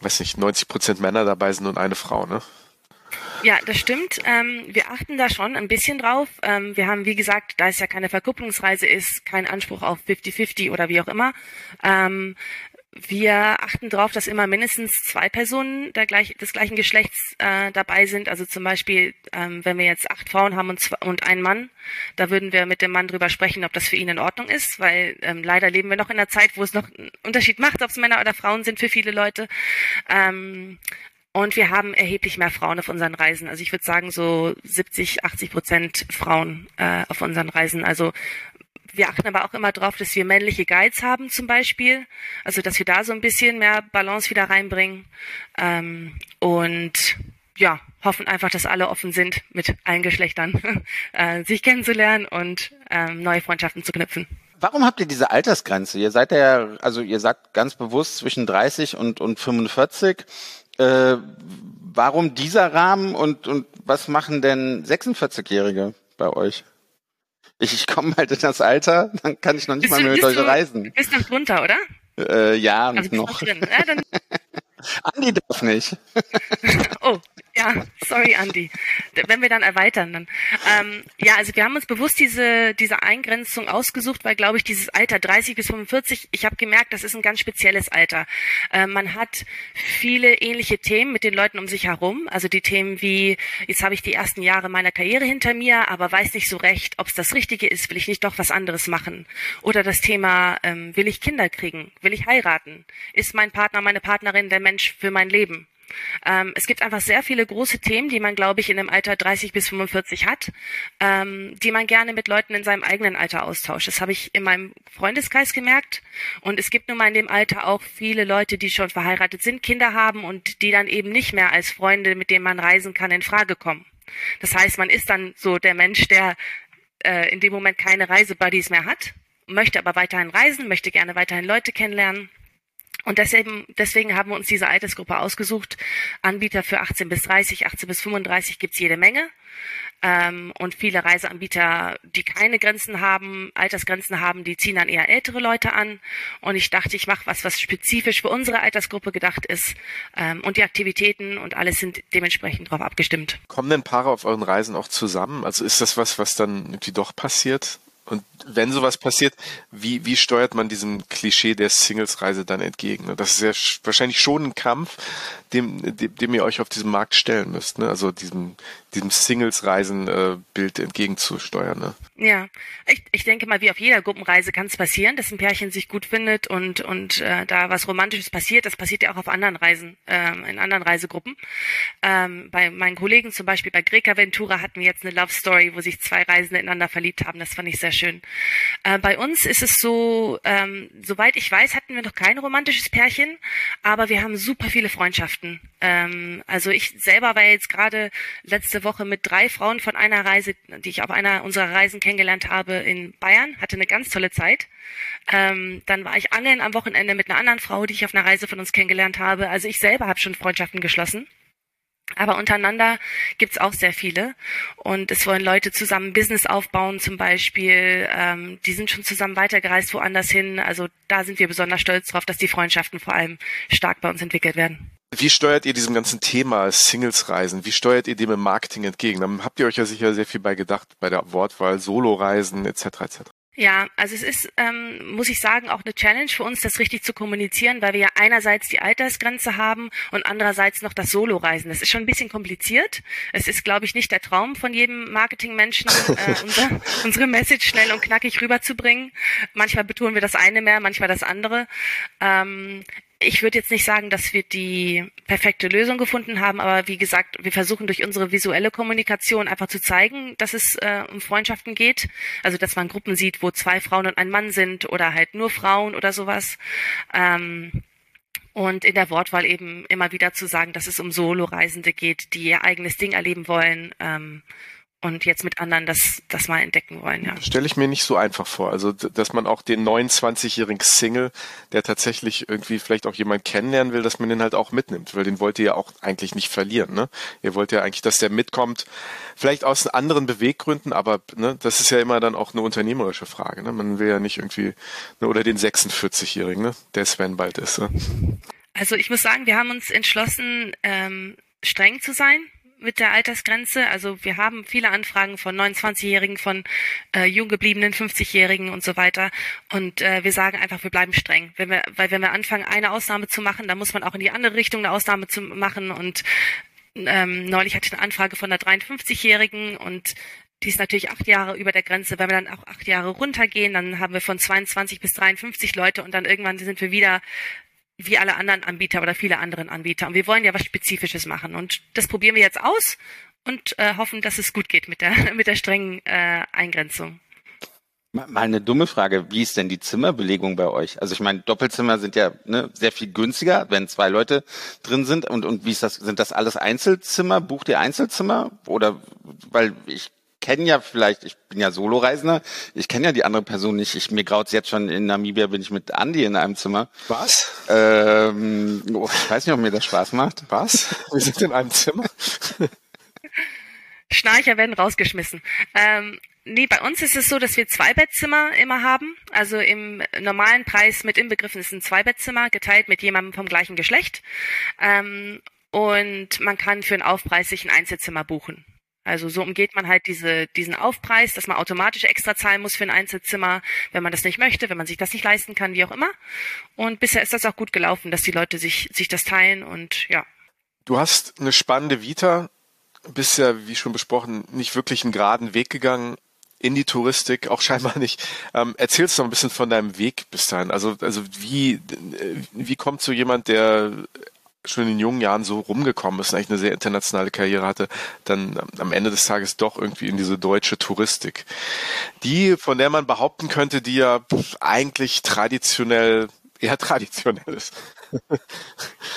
weiß nicht, 90 Prozent Männer dabei sind und eine Frau, ne? Ja, das stimmt. Ähm, wir achten da schon ein bisschen drauf. Ähm, wir haben, wie gesagt, da es ja keine Verkupplungsreise ist, keinen Anspruch auf 50-50 oder wie auch immer. Ähm, wir achten darauf, dass immer mindestens zwei Personen gleich, des gleichen Geschlechts äh, dabei sind. Also zum Beispiel, ähm, wenn wir jetzt acht Frauen haben und, zwei, und einen Mann, da würden wir mit dem Mann drüber sprechen, ob das für ihn in Ordnung ist, weil ähm, leider leben wir noch in einer Zeit, wo es noch einen Unterschied macht, ob es Männer oder Frauen sind für viele Leute. Ähm, und wir haben erheblich mehr Frauen auf unseren Reisen. Also ich würde sagen so 70, 80 Prozent Frauen äh, auf unseren Reisen. Also wir achten aber auch immer darauf, dass wir männliche Guides haben zum Beispiel. Also dass wir da so ein bisschen mehr Balance wieder reinbringen. Ähm, und ja, hoffen einfach, dass alle offen sind, mit allen Geschlechtern äh, sich kennenzulernen und ähm, neue Freundschaften zu knüpfen. Warum habt ihr diese Altersgrenze? Ihr seid ja, also ihr sagt ganz bewusst zwischen 30 und, und 45. Äh, warum dieser Rahmen und, und was machen denn 46-Jährige bei euch? Ich, ich komme halt in das Alter, dann kann ich noch nicht bist mal mehr mit euch du, reisen. Du bist noch drunter, oder? Äh, ja, also noch. Drin. Ja, Andi darf nicht. oh, ja, sorry, Andi. Wenn wir dann erweitern, dann. Ähm, ja, also wir haben uns bewusst diese, diese Eingrenzung ausgesucht, weil, glaube ich, dieses Alter 30 bis 45, ich habe gemerkt, das ist ein ganz spezielles Alter. Äh, man hat viele ähnliche Themen mit den Leuten um sich herum. Also die Themen wie, jetzt habe ich die ersten Jahre meiner Karriere hinter mir, aber weiß nicht so recht, ob es das Richtige ist, will ich nicht doch was anderes machen. Oder das Thema, ähm, will ich Kinder kriegen? Will ich heiraten? Ist mein Partner, meine Partnerin der Mensch für mein Leben? Ähm, es gibt einfach sehr viele große Themen, die man, glaube ich, in dem Alter 30 bis 45 hat, ähm, die man gerne mit Leuten in seinem eigenen Alter austauscht. Das habe ich in meinem Freundeskreis gemerkt. Und es gibt nun mal in dem Alter auch viele Leute, die schon verheiratet sind, Kinder haben und die dann eben nicht mehr als Freunde, mit denen man reisen kann, in Frage kommen. Das heißt, man ist dann so der Mensch, der äh, in dem Moment keine Reisebuddies mehr hat, möchte aber weiterhin reisen, möchte gerne weiterhin Leute kennenlernen Und deswegen, deswegen haben wir uns diese Altersgruppe ausgesucht. Anbieter für 18 bis 30, 18 bis 35 gibt's jede Menge. Ähm, und viele Reiseanbieter, die keine Grenzen haben, Altersgrenzen haben, die ziehen dann eher ältere Leute an. Und ich dachte, ich mache was, was spezifisch für unsere Altersgruppe gedacht ist. Ähm, und die Aktivitäten und alles sind dementsprechend darauf abgestimmt. Kommen denn Paare auf euren Reisen auch zusammen? Also ist das was, was dann irgendwie doch passiert? Und wenn sowas passiert, wie, wie steuert man diesem Klischee der Singles-Reise dann entgegen? Das ist ja wahrscheinlich schon ein Kampf, dem, dem, dem ihr euch auf diesem Markt stellen müsst, ne? Also diesem, diesem Singles-Reisen-Bild äh, entgegenzusteuern. Ne? Ja, ich, ich denke mal, wie auf jeder Gruppenreise kann es passieren, dass ein Pärchen sich gut findet und, und äh, da was Romantisches passiert. Das passiert ja auch auf anderen Reisen, ähm, in anderen Reisegruppen. Ähm, bei meinen Kollegen zum Beispiel bei Greca Ventura hatten wir jetzt eine Love Story, wo sich zwei Reisende ineinander verliebt haben. Das fand ich sehr schön. Äh, bei uns ist es so, ähm, soweit ich weiß, hatten wir noch kein romantisches Pärchen, aber wir haben super viele Freundschaften. Ähm, also ich selber war jetzt gerade Woche mit drei Frauen von einer Reise, die ich auf einer unserer Reisen kennengelernt habe in Bayern, hatte eine ganz tolle Zeit. Ähm, dann war ich angeln am Wochenende mit einer anderen Frau, die ich auf einer Reise von uns kennengelernt habe. Also ich selber habe schon Freundschaften geschlossen. Aber untereinander gibt's auch sehr viele. Und es wollen Leute zusammen Business aufbauen zum Beispiel. Ähm, die sind schon zusammen weitergereist woanders hin. Also da sind wir besonders stolz drauf, dass die Freundschaften vor allem stark bei uns entwickelt werden. Wie steuert ihr diesem ganzen Thema Singles-Reisen? Wie steuert ihr dem im Marketing entgegen? Dann habt ihr euch ja sicher sehr viel bei gedacht, bei der Wortwahl, Solo-Reisen etc. etc. Ja, also es ist, ähm, muss ich sagen, auch eine Challenge für uns, das richtig zu kommunizieren, weil wir ja einerseits die Altersgrenze haben und andererseits noch das Solo-Reisen. Das ist schon ein bisschen kompliziert. Es ist, glaube ich, nicht der Traum von jedem Marketingmenschen, äh, unser, unsere Message schnell und knackig rüberzubringen. Manchmal betonen wir das eine mehr, manchmal das andere. Ähm, ich würde jetzt nicht sagen, dass wir die perfekte Lösung gefunden haben, aber wie gesagt, wir versuchen durch unsere visuelle Kommunikation einfach zu zeigen, dass es äh, um Freundschaften geht. Also dass man Gruppen sieht, wo zwei Frauen und ein Mann sind oder halt nur Frauen oder sowas. Ähm, und in der Wortwahl eben immer wieder zu sagen, dass es um Solo-Reisende geht, die ihr eigenes Ding erleben wollen. Ähm, und jetzt mit anderen das, das mal entdecken wollen. Ja. Stelle ich mir nicht so einfach vor. Also, dass man auch den 29-jährigen Single, der tatsächlich irgendwie vielleicht auch jemand kennenlernen will, dass man den halt auch mitnimmt, weil den wollt ihr ja auch eigentlich nicht verlieren. Ne? Ihr wollt ja eigentlich, dass der mitkommt, vielleicht aus anderen Beweggründen, aber ne, das ist ja immer dann auch eine unternehmerische Frage. Ne? Man will ja nicht irgendwie, ne, oder den 46-jährigen, ne, der Sven bald ist. Ne? Also ich muss sagen, wir haben uns entschlossen, ähm, streng zu sein mit der Altersgrenze. Also wir haben viele Anfragen von 29-Jährigen, von äh, jung gebliebenen 50-Jährigen und so weiter. Und äh, wir sagen einfach, wir bleiben streng. Wenn wir, weil wenn wir anfangen, eine Ausnahme zu machen, dann muss man auch in die andere Richtung eine Ausnahme zu machen. Und ähm, neulich hatte ich eine Anfrage von einer 53-Jährigen und die ist natürlich acht Jahre über der Grenze. Wenn wir dann auch acht Jahre runtergehen, dann haben wir von 22 bis 53 Leute und dann irgendwann sind wir wieder wie alle anderen Anbieter oder viele anderen Anbieter. Und wir wollen ja was Spezifisches machen. Und das probieren wir jetzt aus und äh, hoffen, dass es gut geht mit der, mit der strengen äh, Eingrenzung. Mal eine dumme Frage, wie ist denn die Zimmerbelegung bei euch? Also ich meine, Doppelzimmer sind ja ne, sehr viel günstiger, wenn zwei Leute drin sind. Und, und wie ist das? Sind das alles Einzelzimmer? Bucht ihr Einzelzimmer? Oder weil ich kenne ja vielleicht, ich bin ja Soloreisender, ich kenne ja die andere Person nicht. Ich, mir graut's jetzt schon, in Namibia bin ich mit Andy in einem Zimmer. Was? Ähm, oh, ich weiß nicht, ob mir das Spaß macht. Was? Wir sind in einem Zimmer? Schnarcher werden rausgeschmissen. Ähm, nee, bei uns ist es so, dass wir zwei Bettzimmer immer haben. Also im normalen Preis mit inbegriffen ist ein Zweibettzimmer, geteilt mit jemandem vom gleichen Geschlecht. Ähm, und man kann für einen Aufpreis sich ein Einzelzimmer buchen. Also so umgeht man halt diese, diesen Aufpreis, dass man automatisch extra zahlen muss für ein Einzelzimmer, wenn man das nicht möchte, wenn man sich das nicht leisten kann, wie auch immer. Und bisher ist das auch gut gelaufen, dass die Leute sich, sich das teilen und ja. Du hast eine spannende Vita, bist ja, wie schon besprochen, nicht wirklich einen geraden Weg gegangen in die Touristik, auch scheinbar nicht. Ähm, erzählst du noch ein bisschen von deinem Weg bis dahin. Also, also wie, wie kommt so jemand, der schon in jungen Jahren so rumgekommen ist und eigentlich eine sehr internationale Karriere hatte, dann am Ende des Tages doch irgendwie in diese deutsche Touristik. Die, von der man behaupten könnte, die ja eigentlich traditionell, eher traditionell ist.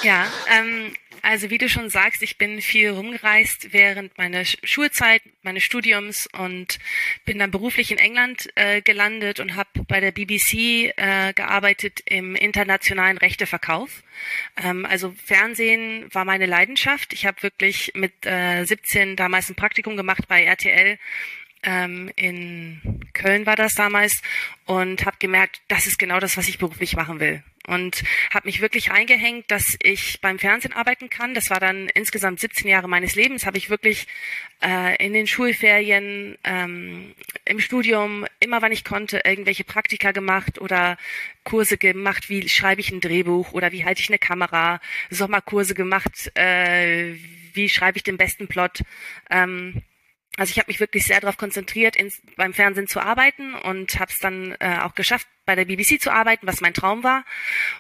Ja, ähm, Also wie du schon sagst, ich bin viel rumgereist während meiner Schulzeit, meines Studiums und bin dann beruflich in England äh, gelandet und habe bei der BBC äh, gearbeitet im internationalen Rechteverkauf. Ähm, also Fernsehen war meine Leidenschaft. Ich habe wirklich mit äh, 17 damals ein Praktikum gemacht bei RTL ähm, in Köln war das damals und habe gemerkt, das ist genau das, was ich beruflich machen will. Und habe mich wirklich eingehängt, dass ich beim Fernsehen arbeiten kann. Das war dann insgesamt 17 Jahre meines Lebens. Habe ich wirklich äh, in den Schulferien, ähm, im Studium, immer wann ich konnte, irgendwelche Praktika gemacht oder Kurse gemacht, wie schreibe ich ein Drehbuch oder wie halte ich eine Kamera, Sommerkurse gemacht, äh, wie schreibe ich den besten Plot. Ähm, also ich habe mich wirklich sehr darauf konzentriert, ins, beim Fernsehen zu arbeiten und habe es dann äh, auch geschafft, bei der BBC zu arbeiten, was mein Traum war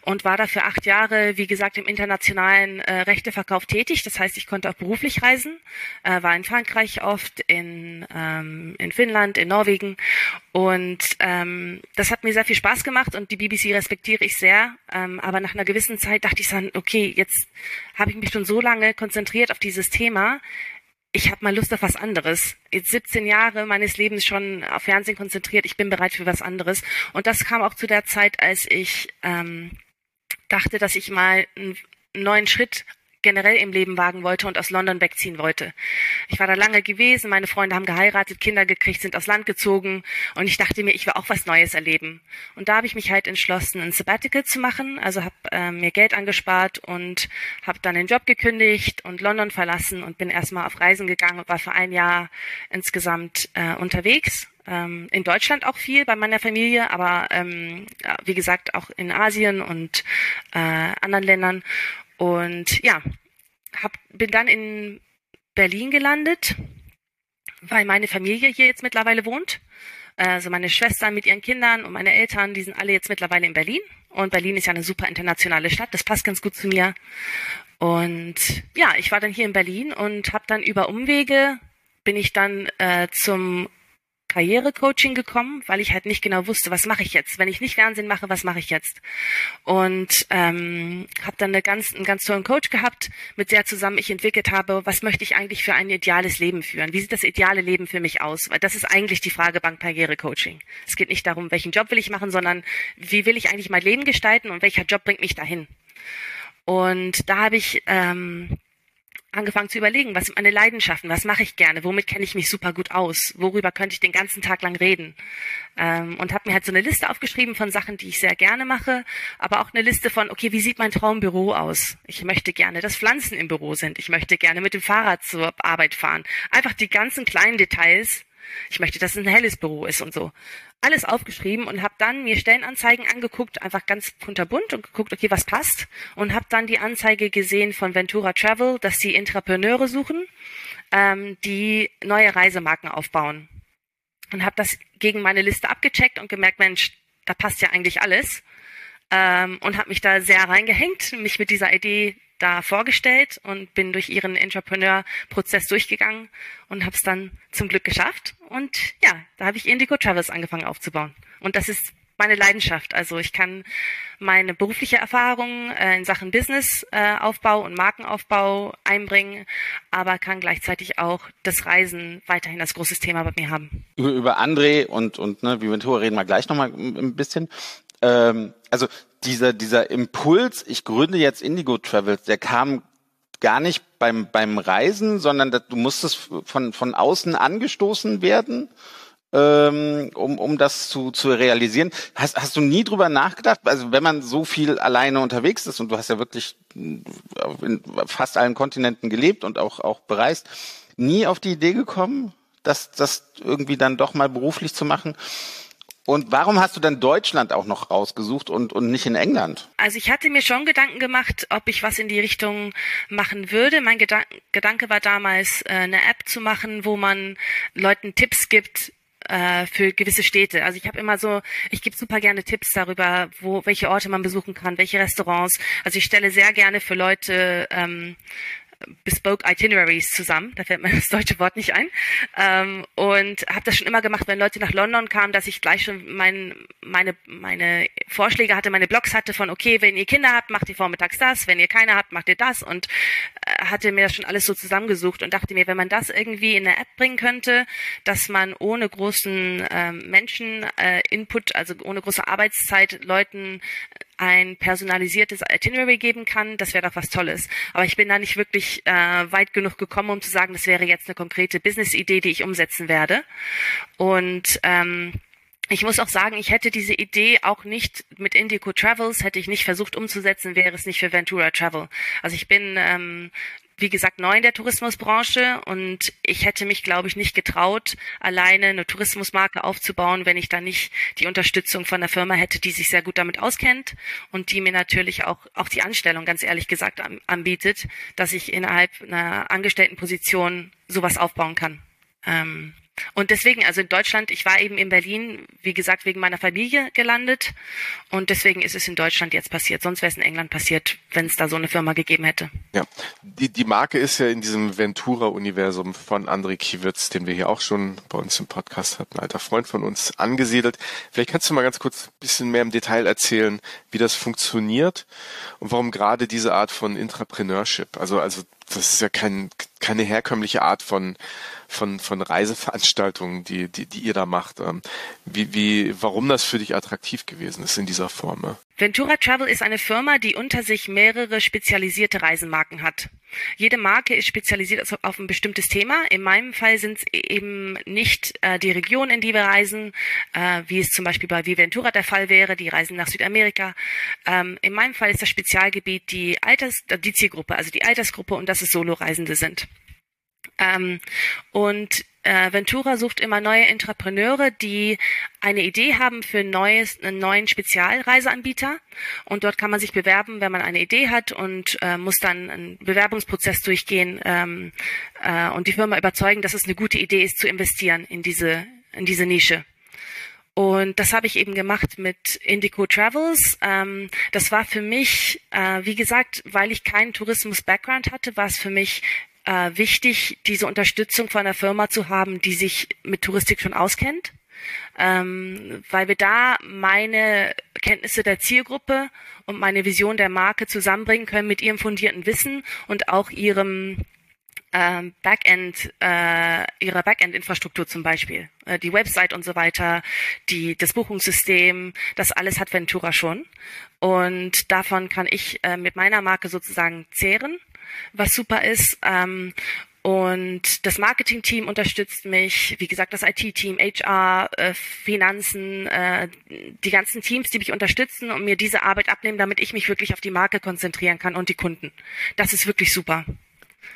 und war dafür acht Jahre, wie gesagt, im internationalen äh, Rechteverkauf tätig. Das heißt, ich konnte auch beruflich reisen, äh, war in Frankreich oft, in, ähm, in Finnland, in Norwegen und ähm, das hat mir sehr viel Spaß gemacht und die BBC respektiere ich sehr. Ähm, aber nach einer gewissen Zeit dachte ich dann, okay, jetzt habe ich mich schon so lange konzentriert auf dieses Thema ich habe mal Lust auf was anderes. Jetzt 17 Jahre meines Lebens schon auf Fernsehen konzentriert, ich bin bereit für was anderes. Und das kam auch zu der Zeit, als ich ähm, dachte, dass ich mal einen neuen Schritt generell im Leben wagen wollte und aus London wegziehen wollte. Ich war da lange gewesen, meine Freunde haben geheiratet, Kinder gekriegt, sind aus Land gezogen und ich dachte mir, ich will auch was Neues erleben. Und da habe ich mich halt entschlossen, ein Sabbatical zu machen, also habe äh, mir Geld angespart und habe dann den Job gekündigt und London verlassen und bin erstmal auf Reisen gegangen und war für ein Jahr insgesamt äh, unterwegs ähm, in Deutschland auch viel bei meiner Familie, aber ähm, wie gesagt auch in Asien und äh, anderen Ländern und ja, hab, bin dann in Berlin gelandet, weil meine Familie hier jetzt mittlerweile wohnt. Also meine Schwestern mit ihren Kindern und meine Eltern, die sind alle jetzt mittlerweile in Berlin. Und Berlin ist ja eine super internationale Stadt, das passt ganz gut zu mir. Und ja, ich war dann hier in Berlin und habe dann über Umwege bin ich dann äh, zum Karrierecoaching gekommen, weil ich halt nicht genau wusste, was mache ich jetzt. Wenn ich nicht Fernsehen mache, was mache ich jetzt? Und ähm, habe dann eine ganz, einen ganz tollen Coach gehabt, mit der zusammen ich entwickelt habe, was möchte ich eigentlich für ein ideales Leben führen? Wie sieht das ideale Leben für mich aus? Weil das ist eigentlich die Frage beim Karrierecoaching. Es geht nicht darum, welchen Job will ich machen, sondern wie will ich eigentlich mein Leben gestalten und welcher Job bringt mich dahin? Und da habe ich ähm, angefangen zu überlegen, was sind meine Leidenschaften, was mache ich gerne, womit kenne ich mich super gut aus, worüber könnte ich den ganzen Tag lang reden. Ähm, und habe mir halt so eine Liste aufgeschrieben von Sachen, die ich sehr gerne mache, aber auch eine Liste von, okay, wie sieht mein Traumbüro aus? Ich möchte gerne, dass Pflanzen im Büro sind. Ich möchte gerne mit dem Fahrrad zur Arbeit fahren. Einfach die ganzen kleinen Details. Ich möchte, dass es ein helles Büro ist und so. Alles aufgeschrieben und habe dann mir Stellenanzeigen angeguckt, einfach ganz kunterbunt und geguckt, okay, was passt. Und habe dann die Anzeige gesehen von Ventura Travel, dass sie Intrapreneure suchen, ähm, die neue Reisemarken aufbauen. Und habe das gegen meine Liste abgecheckt und gemerkt, Mensch, da passt ja eigentlich alles. Ähm, und habe mich da sehr reingehängt, mich mit dieser Idee da vorgestellt und bin durch ihren Entrepreneur-Prozess durchgegangen und habe es dann zum Glück geschafft. Und ja, da habe ich Indigo Travels angefangen aufzubauen. Und das ist meine Leidenschaft. Also ich kann meine berufliche Erfahrung äh, in Sachen Businessaufbau äh, und Markenaufbau einbringen, aber kann gleichzeitig auch das Reisen weiterhin als großes Thema bei mir haben. Über, über André und, und ne, Viventura reden wir gleich nochmal ein bisschen. Ähm, also dieser, dieser Impuls, ich gründe jetzt Indigo Travels, der kam gar nicht beim, beim Reisen, sondern du musstest von, von außen angestoßen werden, ähm, um, um das zu, zu realisieren. Hast, hast du nie drüber nachgedacht? Also wenn man so viel alleine unterwegs ist und du hast ja wirklich in fast allen Kontinenten gelebt und auch, auch bereist, nie auf die Idee gekommen, das, das irgendwie dann doch mal beruflich zu machen? Und warum hast du denn Deutschland auch noch rausgesucht und, und nicht in England? Also ich hatte mir schon Gedanken gemacht, ob ich was in die Richtung machen würde. Mein Gedan Gedanke war damals, äh, eine App zu machen, wo man Leuten Tipps gibt, äh, für gewisse Städte. Also ich habe immer so, ich gebe super gerne Tipps darüber, wo welche Orte man besuchen kann, welche Restaurants. Also ich stelle sehr gerne für Leute ähm, Bespoke Itineraries zusammen. Da fällt mir das deutsche Wort nicht ein. Ähm, und habe das schon immer gemacht, wenn Leute nach London kamen, dass ich gleich schon mein, meine, meine Vorschläge hatte, meine Blogs hatte von, okay, wenn ihr Kinder habt, macht ihr vormittags das, wenn ihr keine habt, macht ihr das und äh, hatte mir das schon alles so zusammengesucht und dachte mir, wenn man das irgendwie in eine App bringen könnte, dass man ohne großen ähm, Menschen-Input, äh, also ohne große Arbeitszeit Leuten ein personalisiertes Itinerary geben kann, das wäre doch was Tolles. Aber ich bin da nicht wirklich äh, weit genug gekommen, um zu sagen, das wäre jetzt eine konkrete Business-Idee, die ich umsetzen werde. Und ähm, ich muss auch sagen, ich hätte diese Idee auch nicht mit Indico Travels, hätte ich nicht versucht umzusetzen, wäre es nicht für Ventura Travel. Also ich bin ähm, wie gesagt, neu in der Tourismusbranche und ich hätte mich, glaube ich, nicht getraut, alleine eine Tourismusmarke aufzubauen, wenn ich da nicht die Unterstützung von der Firma hätte, die sich sehr gut damit auskennt und die mir natürlich auch, auch die Anstellung, ganz ehrlich gesagt, anbietet, dass ich innerhalb einer Angestelltenposition sowas aufbauen kann. Ähm, und deswegen, also in Deutschland, ich war eben in Berlin, wie gesagt, wegen meiner Familie gelandet. Und deswegen ist es in Deutschland jetzt passiert. Sonst wäre es in England passiert, wenn es da so eine Firma gegeben hätte. Ja, die, die Marke ist ja in diesem Ventura-Universum von André Kiewitz, den wir hier auch schon bei uns im Podcast hatten, alter Freund von uns, angesiedelt. Vielleicht kannst du mal ganz kurz ein bisschen mehr im Detail erzählen, wie das funktioniert und warum gerade diese Art von Intrapreneurship, also, also das ist ja kein, keine herkömmliche Art von von, von Reiseveranstaltungen, die, die, die ihr da macht. Ähm, wie, wie, warum das für dich attraktiv gewesen ist in dieser Form? Ventura Travel ist eine Firma, die unter sich mehrere spezialisierte Reisemarken hat. Jede Marke ist spezialisiert auf ein bestimmtes Thema. In meinem Fall sind es eben nicht äh, die Region, in die wir reisen, äh, wie es zum Beispiel bei Viventura der Fall wäre, die reisen nach Südamerika. Ähm, in meinem Fall ist das Spezialgebiet die Alters, die Zielgruppe, also die Altersgruppe und dass es Solo-Reisende sind. Ähm, und äh, Ventura sucht immer neue Entrepreneure, die eine Idee haben für neues, einen neuen Spezialreiseanbieter. Und dort kann man sich bewerben, wenn man eine Idee hat und äh, muss dann einen Bewerbungsprozess durchgehen ähm, äh, und die Firma überzeugen, dass es eine gute Idee ist, zu investieren in diese, in diese Nische. Und das habe ich eben gemacht mit Indico Travels. Ähm, das war für mich, äh, wie gesagt, weil ich keinen Tourismus-Background hatte, war es für mich äh, wichtig, diese Unterstützung von einer Firma zu haben, die sich mit Touristik schon auskennt, ähm, weil wir da meine Kenntnisse der Zielgruppe und meine Vision der Marke zusammenbringen können mit ihrem fundierten Wissen und auch ihrem ähm, Backend, äh, ihrer Backend-Infrastruktur zum Beispiel, äh, die Website und so weiter, die das Buchungssystem, das alles hat Ventura schon. Und davon kann ich äh, mit meiner Marke sozusagen zehren was super ist. Ähm, und das Marketing-Team unterstützt mich, wie gesagt, das IT-Team, HR, äh, Finanzen, äh, die ganzen Teams, die mich unterstützen und mir diese Arbeit abnehmen, damit ich mich wirklich auf die Marke konzentrieren kann und die Kunden. Das ist wirklich super.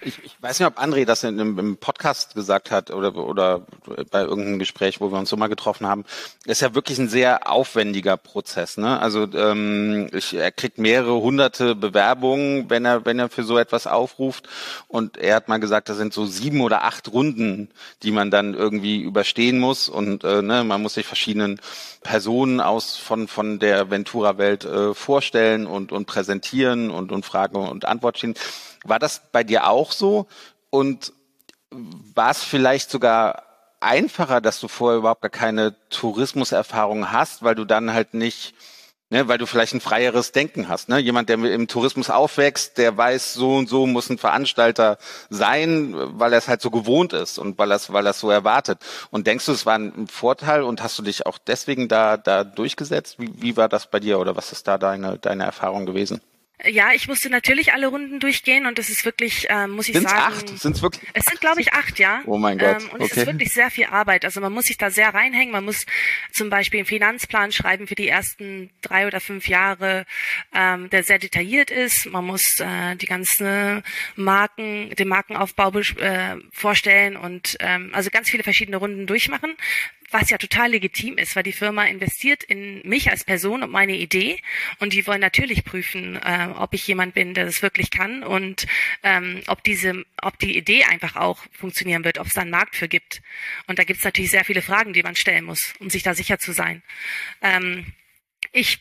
Ich, ich weiß nicht, ob André das in, im Podcast gesagt hat oder, oder bei irgendeinem Gespräch, wo wir uns so mal getroffen haben. Das ist ja wirklich ein sehr aufwendiger Prozess. Ne? Also ähm, ich, er kriegt mehrere hunderte Bewerbungen, wenn er, wenn er für so etwas aufruft. Und er hat mal gesagt, das sind so sieben oder acht Runden, die man dann irgendwie überstehen muss. Und äh, ne, man muss sich verschiedenen Personen aus von, von der Ventura-Welt äh, vorstellen und, und präsentieren und, und Fragen und Antwort stehen. War das bei dir auch so? Und war es vielleicht sogar einfacher, dass du vorher überhaupt gar keine Tourismuserfahrung hast, weil du dann halt nicht, ne, weil du vielleicht ein freieres Denken hast. Ne? Jemand, der im Tourismus aufwächst, der weiß, so und so muss ein Veranstalter sein, weil er es halt so gewohnt ist und weil er es weil so erwartet. Und denkst du, es war ein Vorteil und hast du dich auch deswegen da, da durchgesetzt? Wie, wie war das bei dir oder was ist da deine, deine Erfahrung gewesen? Ja, ich musste natürlich alle Runden durchgehen und es ist wirklich, äh, muss ich Sind's sagen. acht? Sind's wirklich? Es sind, glaube ich, acht, ja. Oh mein Gott. Ähm, und okay. es ist wirklich sehr viel Arbeit. Also man muss sich da sehr reinhängen. Man muss zum Beispiel einen Finanzplan schreiben für die ersten drei oder fünf Jahre, ähm, der sehr detailliert ist. Man muss äh, die ganzen Marken, den Markenaufbau äh, vorstellen und ähm, also ganz viele verschiedene Runden durchmachen was ja total legitim ist, weil die Firma investiert in mich als Person und meine Idee und die wollen natürlich prüfen, äh, ob ich jemand bin, der das wirklich kann und ähm, ob diese, ob die Idee einfach auch funktionieren wird, ob es da einen Markt für gibt. Und da gibt es natürlich sehr viele Fragen, die man stellen muss, um sich da sicher zu sein. Ähm, Ich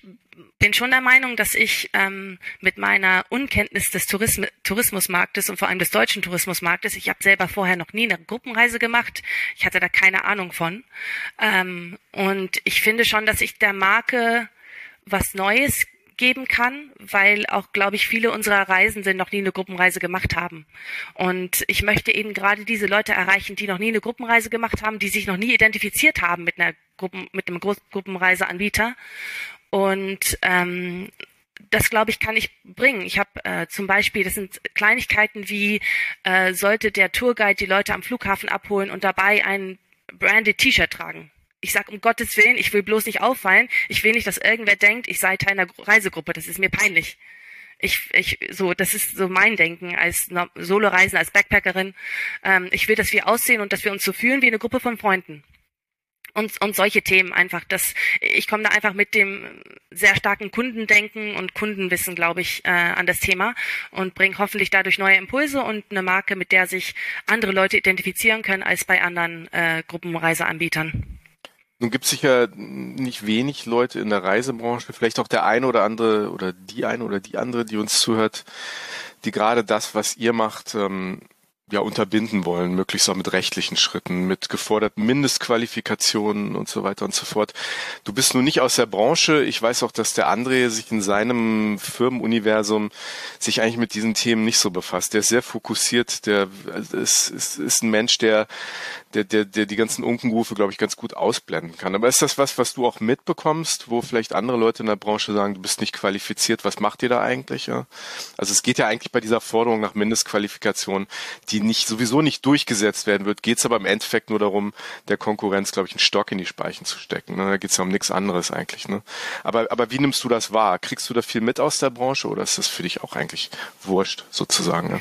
bin schon der Meinung, dass ich ähm, mit meiner Unkenntnis des Tourism Tourismusmarktes und vor allem des deutschen Tourismusmarktes, ich habe selber vorher noch nie eine Gruppenreise gemacht, ich hatte da keine Ahnung von. Ähm, und ich finde schon, dass ich der Marke was Neues geben kann, weil auch, glaube ich, viele unserer Reisenden noch nie eine Gruppenreise gemacht haben. Und ich möchte eben gerade diese Leute erreichen, die noch nie eine Gruppenreise gemacht haben, die sich noch nie identifiziert haben mit einer Gruppen, mit einem Gruppenreiseanbieter. Und ähm, das glaube ich kann ich bringen. Ich habe äh, zum Beispiel, das sind Kleinigkeiten wie äh, sollte der Tourguide die Leute am Flughafen abholen und dabei ein branded T-Shirt tragen ich sag um Gottes Willen, ich will bloß nicht auffallen. Ich will nicht, dass irgendwer denkt, ich sei Teil einer Reisegruppe. Das ist mir peinlich. Ich, ich, so, das ist so mein Denken als Soloreisen, als Backpackerin. Ähm, ich will, dass wir aussehen und dass wir uns so fühlen wie eine Gruppe von Freunden. Und, und solche Themen einfach. Das, ich komme da einfach mit dem sehr starken Kundendenken und Kundenwissen, glaube ich, äh, an das Thema und bringe hoffentlich dadurch neue Impulse und eine Marke, mit der sich andere Leute identifizieren können als bei anderen äh, Gruppenreiseanbietern. Nun gibt es sicher nicht wenig Leute in der Reisebranche, vielleicht auch der eine oder andere oder die eine oder die andere, die uns zuhört, die gerade das, was ihr macht, ähm, ja unterbinden wollen, möglichst auch mit rechtlichen Schritten, mit geforderten Mindestqualifikationen und so weiter und so fort. Du bist nun nicht aus der Branche. Ich weiß auch, dass der André sich in seinem Firmenuniversum sich eigentlich mit diesen Themen nicht so befasst. Der ist sehr fokussiert. Der ist, ist, ist ein Mensch, der der, der, der die ganzen Unkenrufe, glaube ich, ganz gut ausblenden kann. Aber ist das was, was du auch mitbekommst, wo vielleicht andere Leute in der Branche sagen, du bist nicht qualifiziert, was macht ihr da eigentlich? Ja? Also es geht ja eigentlich bei dieser Forderung nach Mindestqualifikation, die nicht sowieso nicht durchgesetzt werden wird, geht es aber im Endeffekt nur darum, der Konkurrenz, glaube ich, einen Stock in die Speichen zu stecken. Ne? Da geht es ja um nichts anderes eigentlich. Ne? Aber, aber wie nimmst du das wahr? Kriegst du da viel mit aus der Branche oder ist das für dich auch eigentlich wurscht, sozusagen? Ne?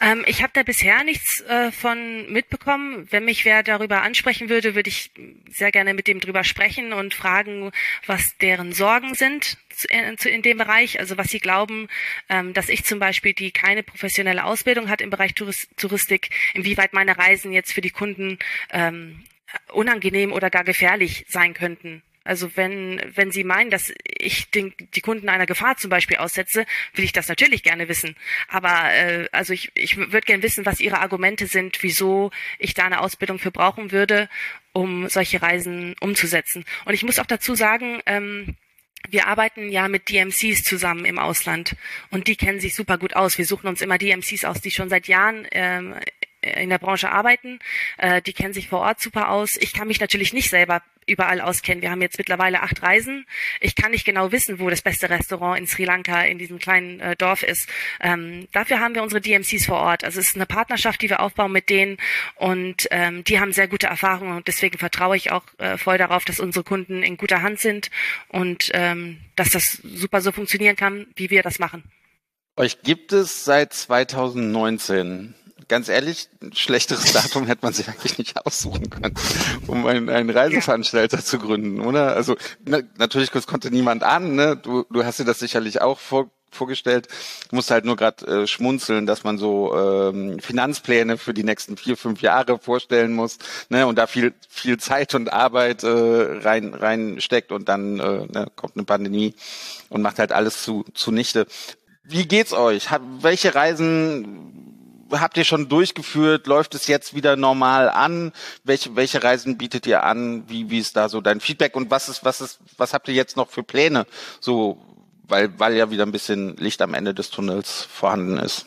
Ähm, ich habe da bisher nichts äh, von mitbekommen. Wenn mich wer darüber ansprechen würde, würde ich sehr gerne mit dem drüber sprechen und fragen, was deren Sorgen sind in dem Bereich, also was sie glauben, ähm, dass ich zum Beispiel, die keine professionelle Ausbildung hat im Bereich Touristik, inwieweit meine Reisen jetzt für die Kunden ähm, unangenehm oder gar gefährlich sein könnten. Also wenn, wenn Sie meinen, dass ich den, die Kunden einer Gefahr zum Beispiel aussetze, will ich das natürlich gerne wissen. Aber äh, also ich, ich würde gerne wissen, was Ihre Argumente sind, wieso ich da eine Ausbildung für brauchen würde, um solche Reisen umzusetzen. Und ich muss auch dazu sagen, ähm, wir arbeiten ja mit DMCs zusammen im Ausland und die kennen sich super gut aus. Wir suchen uns immer DMCs aus, die schon seit Jahren ähm, in der Branche arbeiten. Äh, die kennen sich vor Ort super aus. Ich kann mich natürlich nicht selber überall auskennen. Wir haben jetzt mittlerweile acht Reisen. Ich kann nicht genau wissen, wo das beste Restaurant in Sri Lanka in diesem kleinen äh, Dorf ist. Ähm, dafür haben wir unsere DMCs vor Ort. Also es ist eine Partnerschaft, die wir aufbauen mit denen und ähm, die haben sehr gute Erfahrungen und deswegen vertraue ich auch äh, voll darauf, dass unsere Kunden in guter Hand sind und ähm, dass das super so funktionieren kann, wie wir das machen. Euch gibt es seit 2019 ganz ehrlich, ein schlechteres Datum hätte man sich eigentlich nicht aussuchen können, um einen, einen Reiseveranstalter ja. zu gründen, oder? Also na, natürlich das konnte niemand an, ne? Du, du hast dir das sicherlich auch vor, vorgestellt. Du musst halt nur gerade äh, schmunzeln, dass man so ähm, Finanzpläne für die nächsten vier, fünf Jahre vorstellen muss, ne? Und da viel, viel Zeit und Arbeit äh, rein reinsteckt und dann äh, ne, kommt eine Pandemie und macht halt alles zu zunichte. Wie geht's euch? Hab, welche Reisen habt ihr schon durchgeführt? Läuft es jetzt wieder normal an? Welche, welche Reisen bietet ihr an? Wie, wie ist da so dein Feedback? Und was ist, was ist, was habt ihr jetzt noch für Pläne? So, weil, weil ja wieder ein bisschen Licht am Ende des Tunnels vorhanden ist.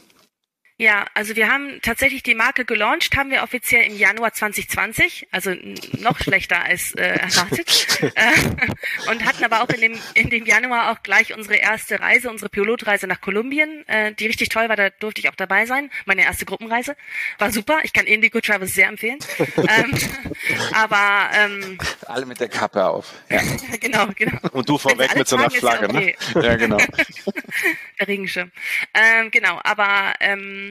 Ja, also wir haben tatsächlich die Marke gelauncht, haben wir offiziell im Januar 2020, also noch schlechter als äh, erwartet. äh, und hatten aber auch in dem, in dem Januar auch gleich unsere erste Reise, unsere Pilotreise nach Kolumbien, äh, die richtig toll war, da durfte ich auch dabei sein. Meine erste Gruppenreise. War super, ich kann Indigo Travels sehr empfehlen. ähm, aber ähm, Alle mit der Kappe auf. Ja. genau, genau. Und du vorweg mit so einer Flagge, ne? okay. ne? Ja, genau. der Regenschirm. Ähm, genau, aber ähm,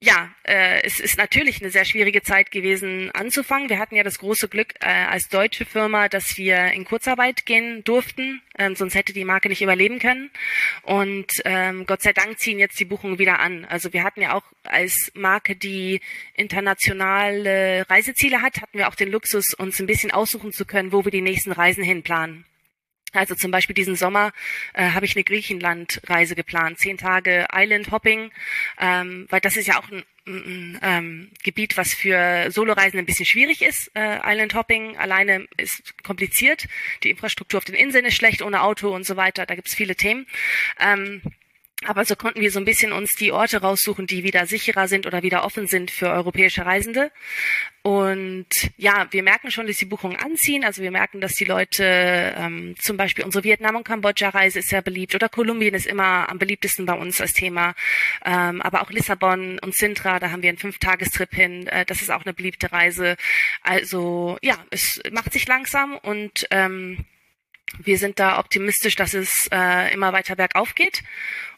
ja, äh, es ist natürlich eine sehr schwierige Zeit gewesen anzufangen. Wir hatten ja das große Glück äh, als deutsche Firma, dass wir in Kurzarbeit gehen durften, ähm, sonst hätte die Marke nicht überleben können. Und ähm, Gott sei Dank ziehen jetzt die Buchungen wieder an. Also wir hatten ja auch als Marke, die internationale Reiseziele hat, hatten wir auch den Luxus, uns ein bisschen aussuchen zu können, wo wir die nächsten Reisen hinplanen. Also zum Beispiel diesen Sommer äh, habe ich eine Griechenland-Reise geplant, zehn Tage Island Hopping, ähm, weil das ist ja auch ein, ein ähm, Gebiet, was für Soloreisen ein bisschen schwierig ist. Äh, Island Hopping alleine ist kompliziert, die Infrastruktur auf den Inseln ist schlecht ohne Auto und so weiter. Da gibt es viele Themen. Ähm, aber so konnten wir so ein bisschen uns die Orte raussuchen, die wieder sicherer sind oder wieder offen sind für europäische Reisende. Und ja, wir merken schon, dass die Buchungen anziehen. Also wir merken, dass die Leute, ähm, zum Beispiel unsere Vietnam- und Kambodscha-Reise ist sehr beliebt oder Kolumbien ist immer am beliebtesten bei uns als Thema. Ähm, aber auch Lissabon und Sintra, da haben wir einen Fünf-Tagestrip hin. Äh, das ist auch eine beliebte Reise. Also ja, es macht sich langsam und ähm, wir sind da optimistisch, dass es äh, immer weiter bergauf geht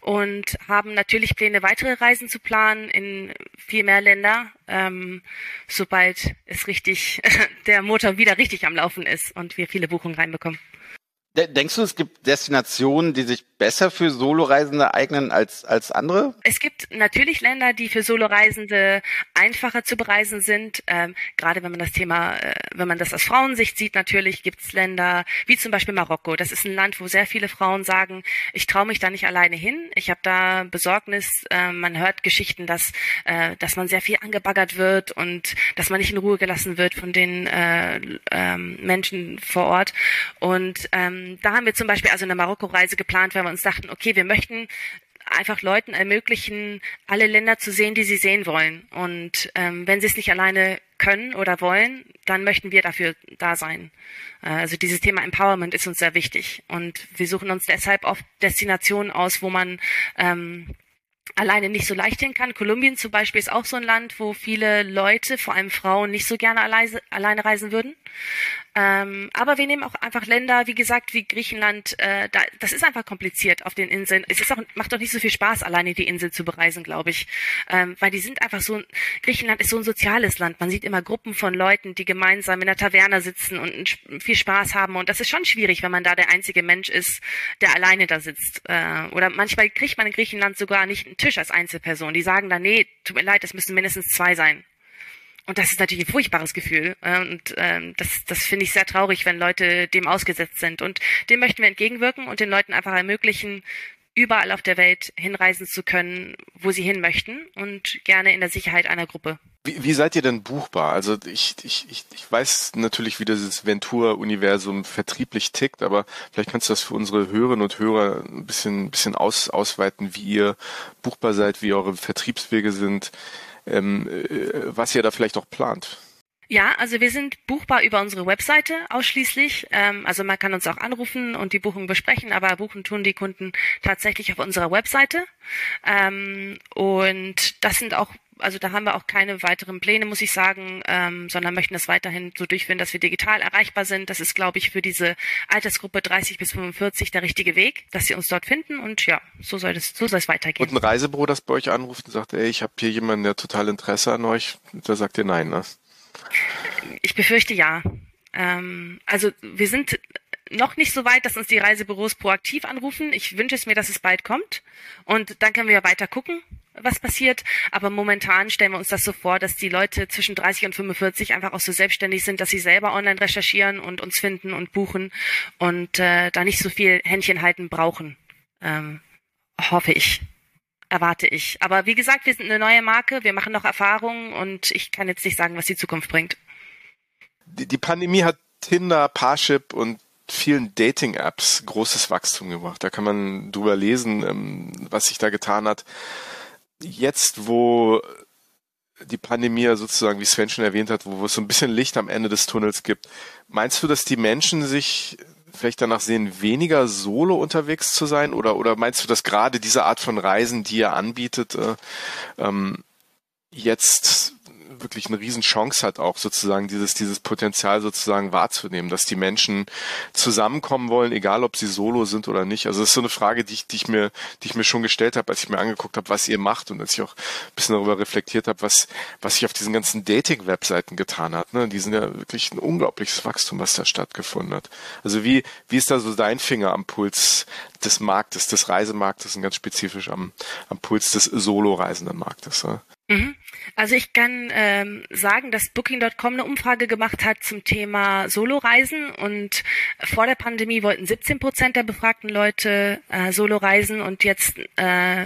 und haben natürlich Pläne, weitere Reisen zu planen in viel mehr Länder, ähm, sobald es richtig der Motor wieder richtig am Laufen ist und wir viele Buchungen reinbekommen. Denkst du, es gibt Destinationen, die sich besser für Soloreisende eignen als, als andere? Es gibt natürlich Länder, die für Soloreisende einfacher zu bereisen sind. Ähm, gerade wenn man das Thema, äh, wenn man das aus Frauensicht sieht, natürlich gibt es Länder wie zum Beispiel Marokko. Das ist ein Land, wo sehr viele Frauen sagen, ich traue mich da nicht alleine hin. Ich habe da Besorgnis. Äh, man hört Geschichten, dass, äh, dass man sehr viel angebaggert wird und dass man nicht in Ruhe gelassen wird von den äh, ähm, Menschen vor Ort. Und ähm, ähm, da haben wir zum Beispiel also eine Marokko-Reise geplant, weil wir uns dachten, okay, wir möchten einfach Leuten ermöglichen, alle Länder zu sehen, die sie sehen wollen. Und ähm, wenn sie es nicht alleine können oder wollen, dann möchten wir dafür da sein. Äh, also dieses Thema Empowerment ist uns sehr wichtig. Und wir suchen uns deshalb oft Destinationen aus, wo man ähm, alleine nicht so leicht hin kann. Kolumbien zum Beispiel ist auch so ein Land, wo viele Leute, vor allem Frauen, nicht so gerne alleine, alleine reisen würden. Ähm, aber wir nehmen auch einfach Länder, wie gesagt, wie Griechenland. Äh, da, das ist einfach kompliziert auf den Inseln. Es ist auch, macht doch nicht so viel Spaß, alleine die Insel zu bereisen, glaube ich. Ähm, weil die sind einfach so, Griechenland ist so ein soziales Land. Man sieht immer Gruppen von Leuten, die gemeinsam in der Taverne sitzen und viel Spaß haben. Und das ist schon schwierig, wenn man da der einzige Mensch ist, der alleine da sitzt. Äh, oder manchmal kriegt man in Griechenland sogar nicht einen Tisch als Einzelperson. Die sagen dann, nee, tut mir leid, es müssen mindestens zwei sein. Und das ist natürlich ein furchtbares Gefühl. Und ähm, das, das finde ich sehr traurig, wenn Leute dem ausgesetzt sind. Und dem möchten wir entgegenwirken und den Leuten einfach ermöglichen, überall auf der Welt hinreisen zu können, wo sie hin möchten und gerne in der Sicherheit einer Gruppe. Wie, wie seid ihr denn buchbar? Also ich, ich, ich, weiß natürlich, wie dieses Ventur-Universum vertrieblich tickt, aber vielleicht kannst du das für unsere Hörerinnen und Hörer ein bisschen, bisschen aus, ausweiten, wie ihr buchbar seid, wie eure Vertriebswege sind äh, was ihr da vielleicht auch plant. Ja, also wir sind buchbar über unsere Webseite ausschließlich. Ähm, also man kann uns auch anrufen und die Buchung besprechen, aber buchen tun die Kunden tatsächlich auf unserer Webseite. Ähm, und das sind auch also da haben wir auch keine weiteren Pläne, muss ich sagen, ähm, sondern möchten das weiterhin so durchführen, dass wir digital erreichbar sind. Das ist, glaube ich, für diese Altersgruppe 30 bis 45 der richtige Weg, dass sie uns dort finden und ja, so soll es, so soll es weitergehen. Und ein Reisebüro, das bei euch anruft und sagt, ey, ich habe hier jemanden, der total Interesse an euch, da sagt ihr nein, ne? Ich befürchte ja. Ähm, also wir sind noch nicht so weit, dass uns die Reisebüros proaktiv anrufen. Ich wünsche es mir, dass es bald kommt. Und dann können wir ja weiter gucken, was passiert. Aber momentan stellen wir uns das so vor, dass die Leute zwischen 30 und 45 einfach auch so selbstständig sind, dass sie selber online recherchieren und uns finden und buchen und äh, da nicht so viel Händchen halten brauchen. Ähm, hoffe ich. Erwarte ich. Aber wie gesagt, wir sind eine neue Marke, wir machen noch Erfahrungen und ich kann jetzt nicht sagen, was die Zukunft bringt. Die, die Pandemie hat Tinder, Parship und vielen Dating-Apps großes Wachstum gebracht. Da kann man drüber lesen, ähm, was sich da getan hat. Jetzt, wo die Pandemie ja sozusagen, wie Sven schon erwähnt hat, wo es so ein bisschen Licht am Ende des Tunnels gibt, meinst du, dass die Menschen sich vielleicht danach sehen, weniger solo unterwegs zu sein? Oder, oder meinst du, dass gerade diese Art von Reisen, die er anbietet, äh, ähm, jetzt wirklich eine Riesenchance hat, auch sozusagen dieses, dieses Potenzial sozusagen wahrzunehmen, dass die Menschen zusammenkommen wollen, egal ob sie solo sind oder nicht. Also das ist so eine Frage, die ich, die ich mir, die ich mir schon gestellt habe, als ich mir angeguckt habe, was ihr macht und als ich auch ein bisschen darüber reflektiert habe, was, was sich auf diesen ganzen Dating-Webseiten getan hat. Ne? Die sind ja wirklich ein unglaubliches Wachstum, was da stattgefunden hat. Also wie, wie ist da so dein Finger am Puls des Marktes, des Reisemarktes und ganz spezifisch am, am Puls des Solo-reisenden Marktes? Ne? Mhm. Also ich kann ähm, sagen, dass Booking.com eine Umfrage gemacht hat zum Thema Soloreisen und vor der Pandemie wollten 17 Prozent der befragten Leute äh, Soloreisen und jetzt äh,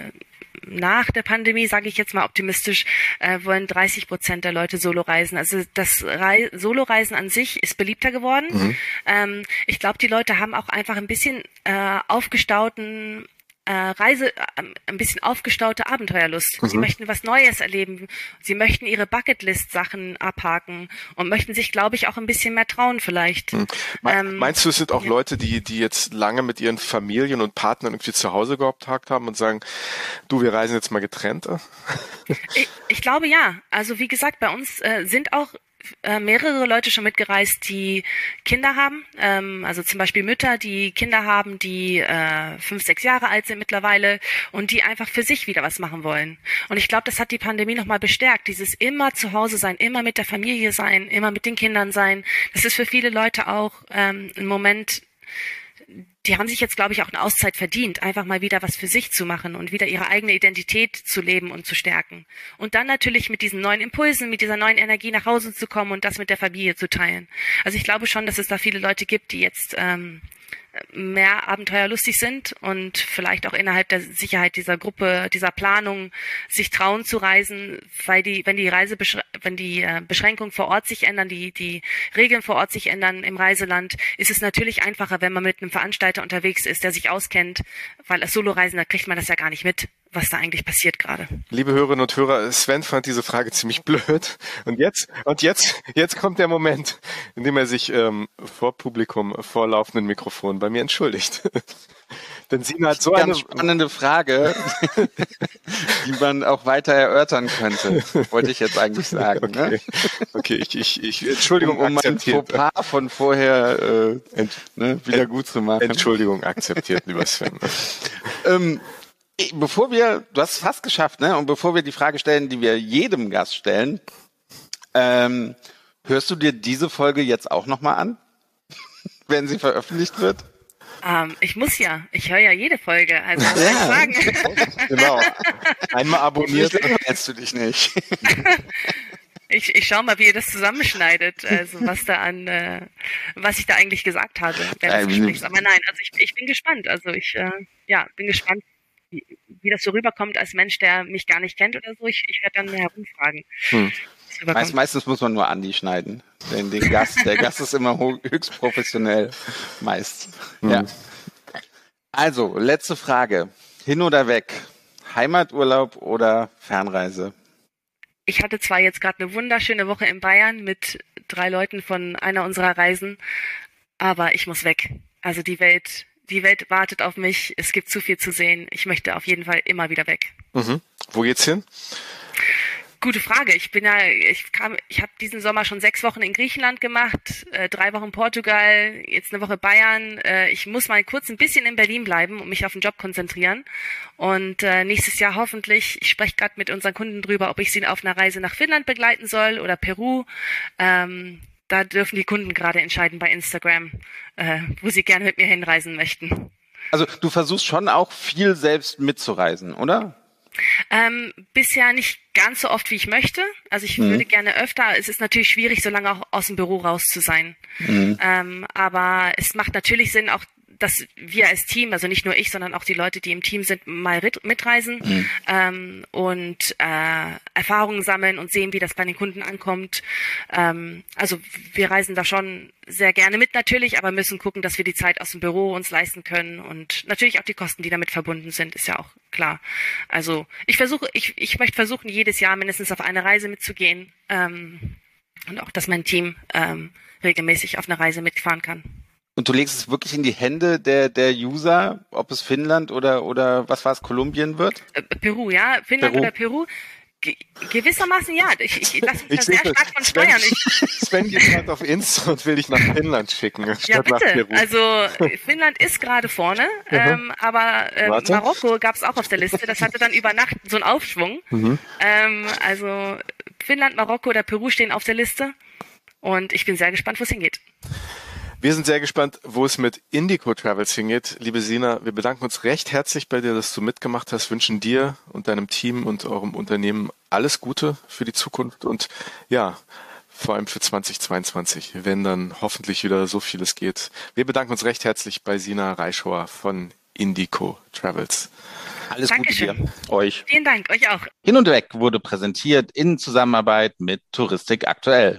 nach der Pandemie, sage ich jetzt mal optimistisch, äh, wollen 30 Prozent der Leute Soloreisen. Also das Rei Soloreisen an sich ist beliebter geworden. Mhm. Ähm, ich glaube, die Leute haben auch einfach ein bisschen äh, aufgestauten äh, Reise, äh, ein bisschen aufgestaute Abenteuerlust. Mhm. Sie möchten was Neues erleben. Sie möchten ihre Bucketlist-Sachen abhaken und möchten sich, glaube ich, auch ein bisschen mehr trauen vielleicht. Mhm. Ähm, Meinst du, es sind auch ja. Leute, die, die jetzt lange mit ihren Familien und Partnern irgendwie zu Hause gehabt haben und sagen, du, wir reisen jetzt mal getrennt? ich, ich glaube ja. Also wie gesagt, bei uns äh, sind auch äh, mehrere Leute schon mitgereist, die Kinder haben. Ähm, also zum Beispiel Mütter, die Kinder haben, die äh, fünf, sechs Jahre alt sind mittlerweile und die einfach für sich wieder was machen wollen. Und ich glaube, das hat die Pandemie nochmal bestärkt. Dieses immer zu Hause sein, immer mit der Familie sein, immer mit den Kindern sein. Das ist für viele Leute auch ähm, ein Moment, die haben sich jetzt, glaube ich, auch eine Auszeit verdient, einfach mal wieder was für sich zu machen und wieder ihre eigene Identität zu leben und zu stärken. Und dann natürlich mit diesen neuen Impulsen, mit dieser neuen Energie nach Hause zu kommen und das mit der Familie zu teilen. Also ich glaube schon, dass es da viele Leute gibt, die jetzt ähm, mehr abenteuerlustig sind und vielleicht auch innerhalb der Sicherheit dieser Gruppe, dieser Planung sich trauen zu reisen, weil die, wenn die Reise, wenn die äh, Beschränkungen vor Ort sich ändern, die, die Regeln vor Ort sich ändern im Reiseland, ist es natürlich einfacher, wenn man mit einem Veranstalter unterwegs ist, der sich auskennt, weil als Soloreisender kriegt man das ja gar nicht mit was da eigentlich passiert gerade. Liebe Hörerinnen und Hörer, Sven fand diese Frage ziemlich blöd. Und jetzt, und jetzt, jetzt kommt der Moment, in dem er sich ähm, vor Publikum, vor laufenden Mikrofon bei mir entschuldigt. Denn Sina hat so Ganz eine spannende Frage, die man auch weiter erörtern könnte, wollte ich jetzt eigentlich sagen. Ne? Okay, ne? okay ich, ich, ich, Entschuldigung, um, um mein Fauxpas von vorher äh, Ent, ne, wieder gut zu machen. Entschuldigung, akzeptiert, lieber Sven. ähm, bevor wir, du hast es fast geschafft, ne? Und bevor wir die Frage stellen, die wir jedem Gast stellen, ähm, hörst du dir diese Folge jetzt auch nochmal an, wenn sie veröffentlicht wird? Ähm, ich muss ja, ich höre ja jede Folge, also was ja. ich sagen. genau. Einmal abonniert. Jetzt du dich nicht. Ich, ich schau mal, wie ihr das zusammenschneidet, also was da an, äh, was ich da eigentlich gesagt habe während des Gesprächs. Aber nein, also ich, ich bin gespannt. Also ich, äh, ja, bin gespannt, wie, wie das so rüberkommt als Mensch, der mich gar nicht kennt oder so. Ich, ich werde dann herumfragen. Hm. Meist, meistens muss man nur Andi schneiden. Den, den Gast, der Gast ist immer höchst professionell. Meist. Hm. Ja. Also, letzte Frage. Hin oder weg? Heimaturlaub oder Fernreise? Ich hatte zwar jetzt gerade eine wunderschöne Woche in Bayern mit drei Leuten von einer unserer Reisen, aber ich muss weg. Also die Welt die Welt wartet auf mich, es gibt zu viel zu sehen. Ich möchte auf jeden Fall immer wieder weg. Mhm. Wo geht's hin? Gute Frage. Ich bin ja, ich kam, ich habe diesen Sommer schon sechs Wochen in Griechenland gemacht, äh, drei Wochen Portugal, jetzt eine Woche Bayern. Äh, ich muss mal kurz ein bisschen in Berlin bleiben und mich auf den Job konzentrieren. Und äh, nächstes Jahr hoffentlich, ich spreche gerade mit unseren Kunden drüber, ob ich sie auf einer Reise nach Finnland begleiten soll oder Peru. Ähm, da dürfen die Kunden gerade entscheiden bei Instagram, äh, wo sie gerne mit mir hinreisen möchten. Also du versuchst schon auch viel selbst mitzureisen, oder? Ähm, bisher nicht ganz so oft, wie ich möchte. Also ich mhm. würde gerne öfter. Es ist natürlich schwierig, so lange auch aus dem Büro raus zu sein. Mhm. Ähm, aber es macht natürlich Sinn, auch dass wir als Team, also nicht nur ich, sondern auch die Leute, die im Team sind, mal mitreisen mhm. ähm, und äh, Erfahrungen sammeln und sehen, wie das bei den Kunden ankommt. Ähm, also wir reisen da schon sehr gerne mit natürlich, aber müssen gucken, dass wir die Zeit aus dem Büro uns leisten können und natürlich auch die Kosten, die damit verbunden sind, ist ja auch klar. Also ich versuche, ich, ich möchte versuchen, jedes Jahr mindestens auf eine Reise mitzugehen ähm, und auch, dass mein Team ähm, regelmäßig auf eine Reise mitfahren kann. Und du legst es wirklich in die Hände der, der User, ob es Finnland oder, oder was war es, Kolumbien wird? Äh, Peru, ja. Finnland Peru. oder Peru. Ge gewissermaßen ja. Ich, ich lasse mich da sehr stark von steuern. Ich, Sven geht gerade auf Insta und will dich nach Finnland schicken. Ja, bitte. Also Finnland ist gerade vorne, ähm, aber ähm, Marokko gab es auch auf der Liste. Das hatte dann über Nacht so einen Aufschwung. Mhm. Ähm, also Finnland, Marokko oder Peru stehen auf der Liste. Und ich bin sehr gespannt, wo es hingeht. Wir sind sehr gespannt, wo es mit Indico Travels hingeht. Liebe Sina, wir bedanken uns recht herzlich bei dir, dass du mitgemacht hast, wünschen dir und deinem Team und eurem Unternehmen alles Gute für die Zukunft und ja, vor allem für 2022, wenn dann hoffentlich wieder so vieles geht. Wir bedanken uns recht herzlich bei Sina Reischauer von Indico Travels. Alles Dankeschön. Gute dir, euch. Vielen Dank, euch auch. Hin und weg wurde präsentiert in Zusammenarbeit mit Touristik aktuell.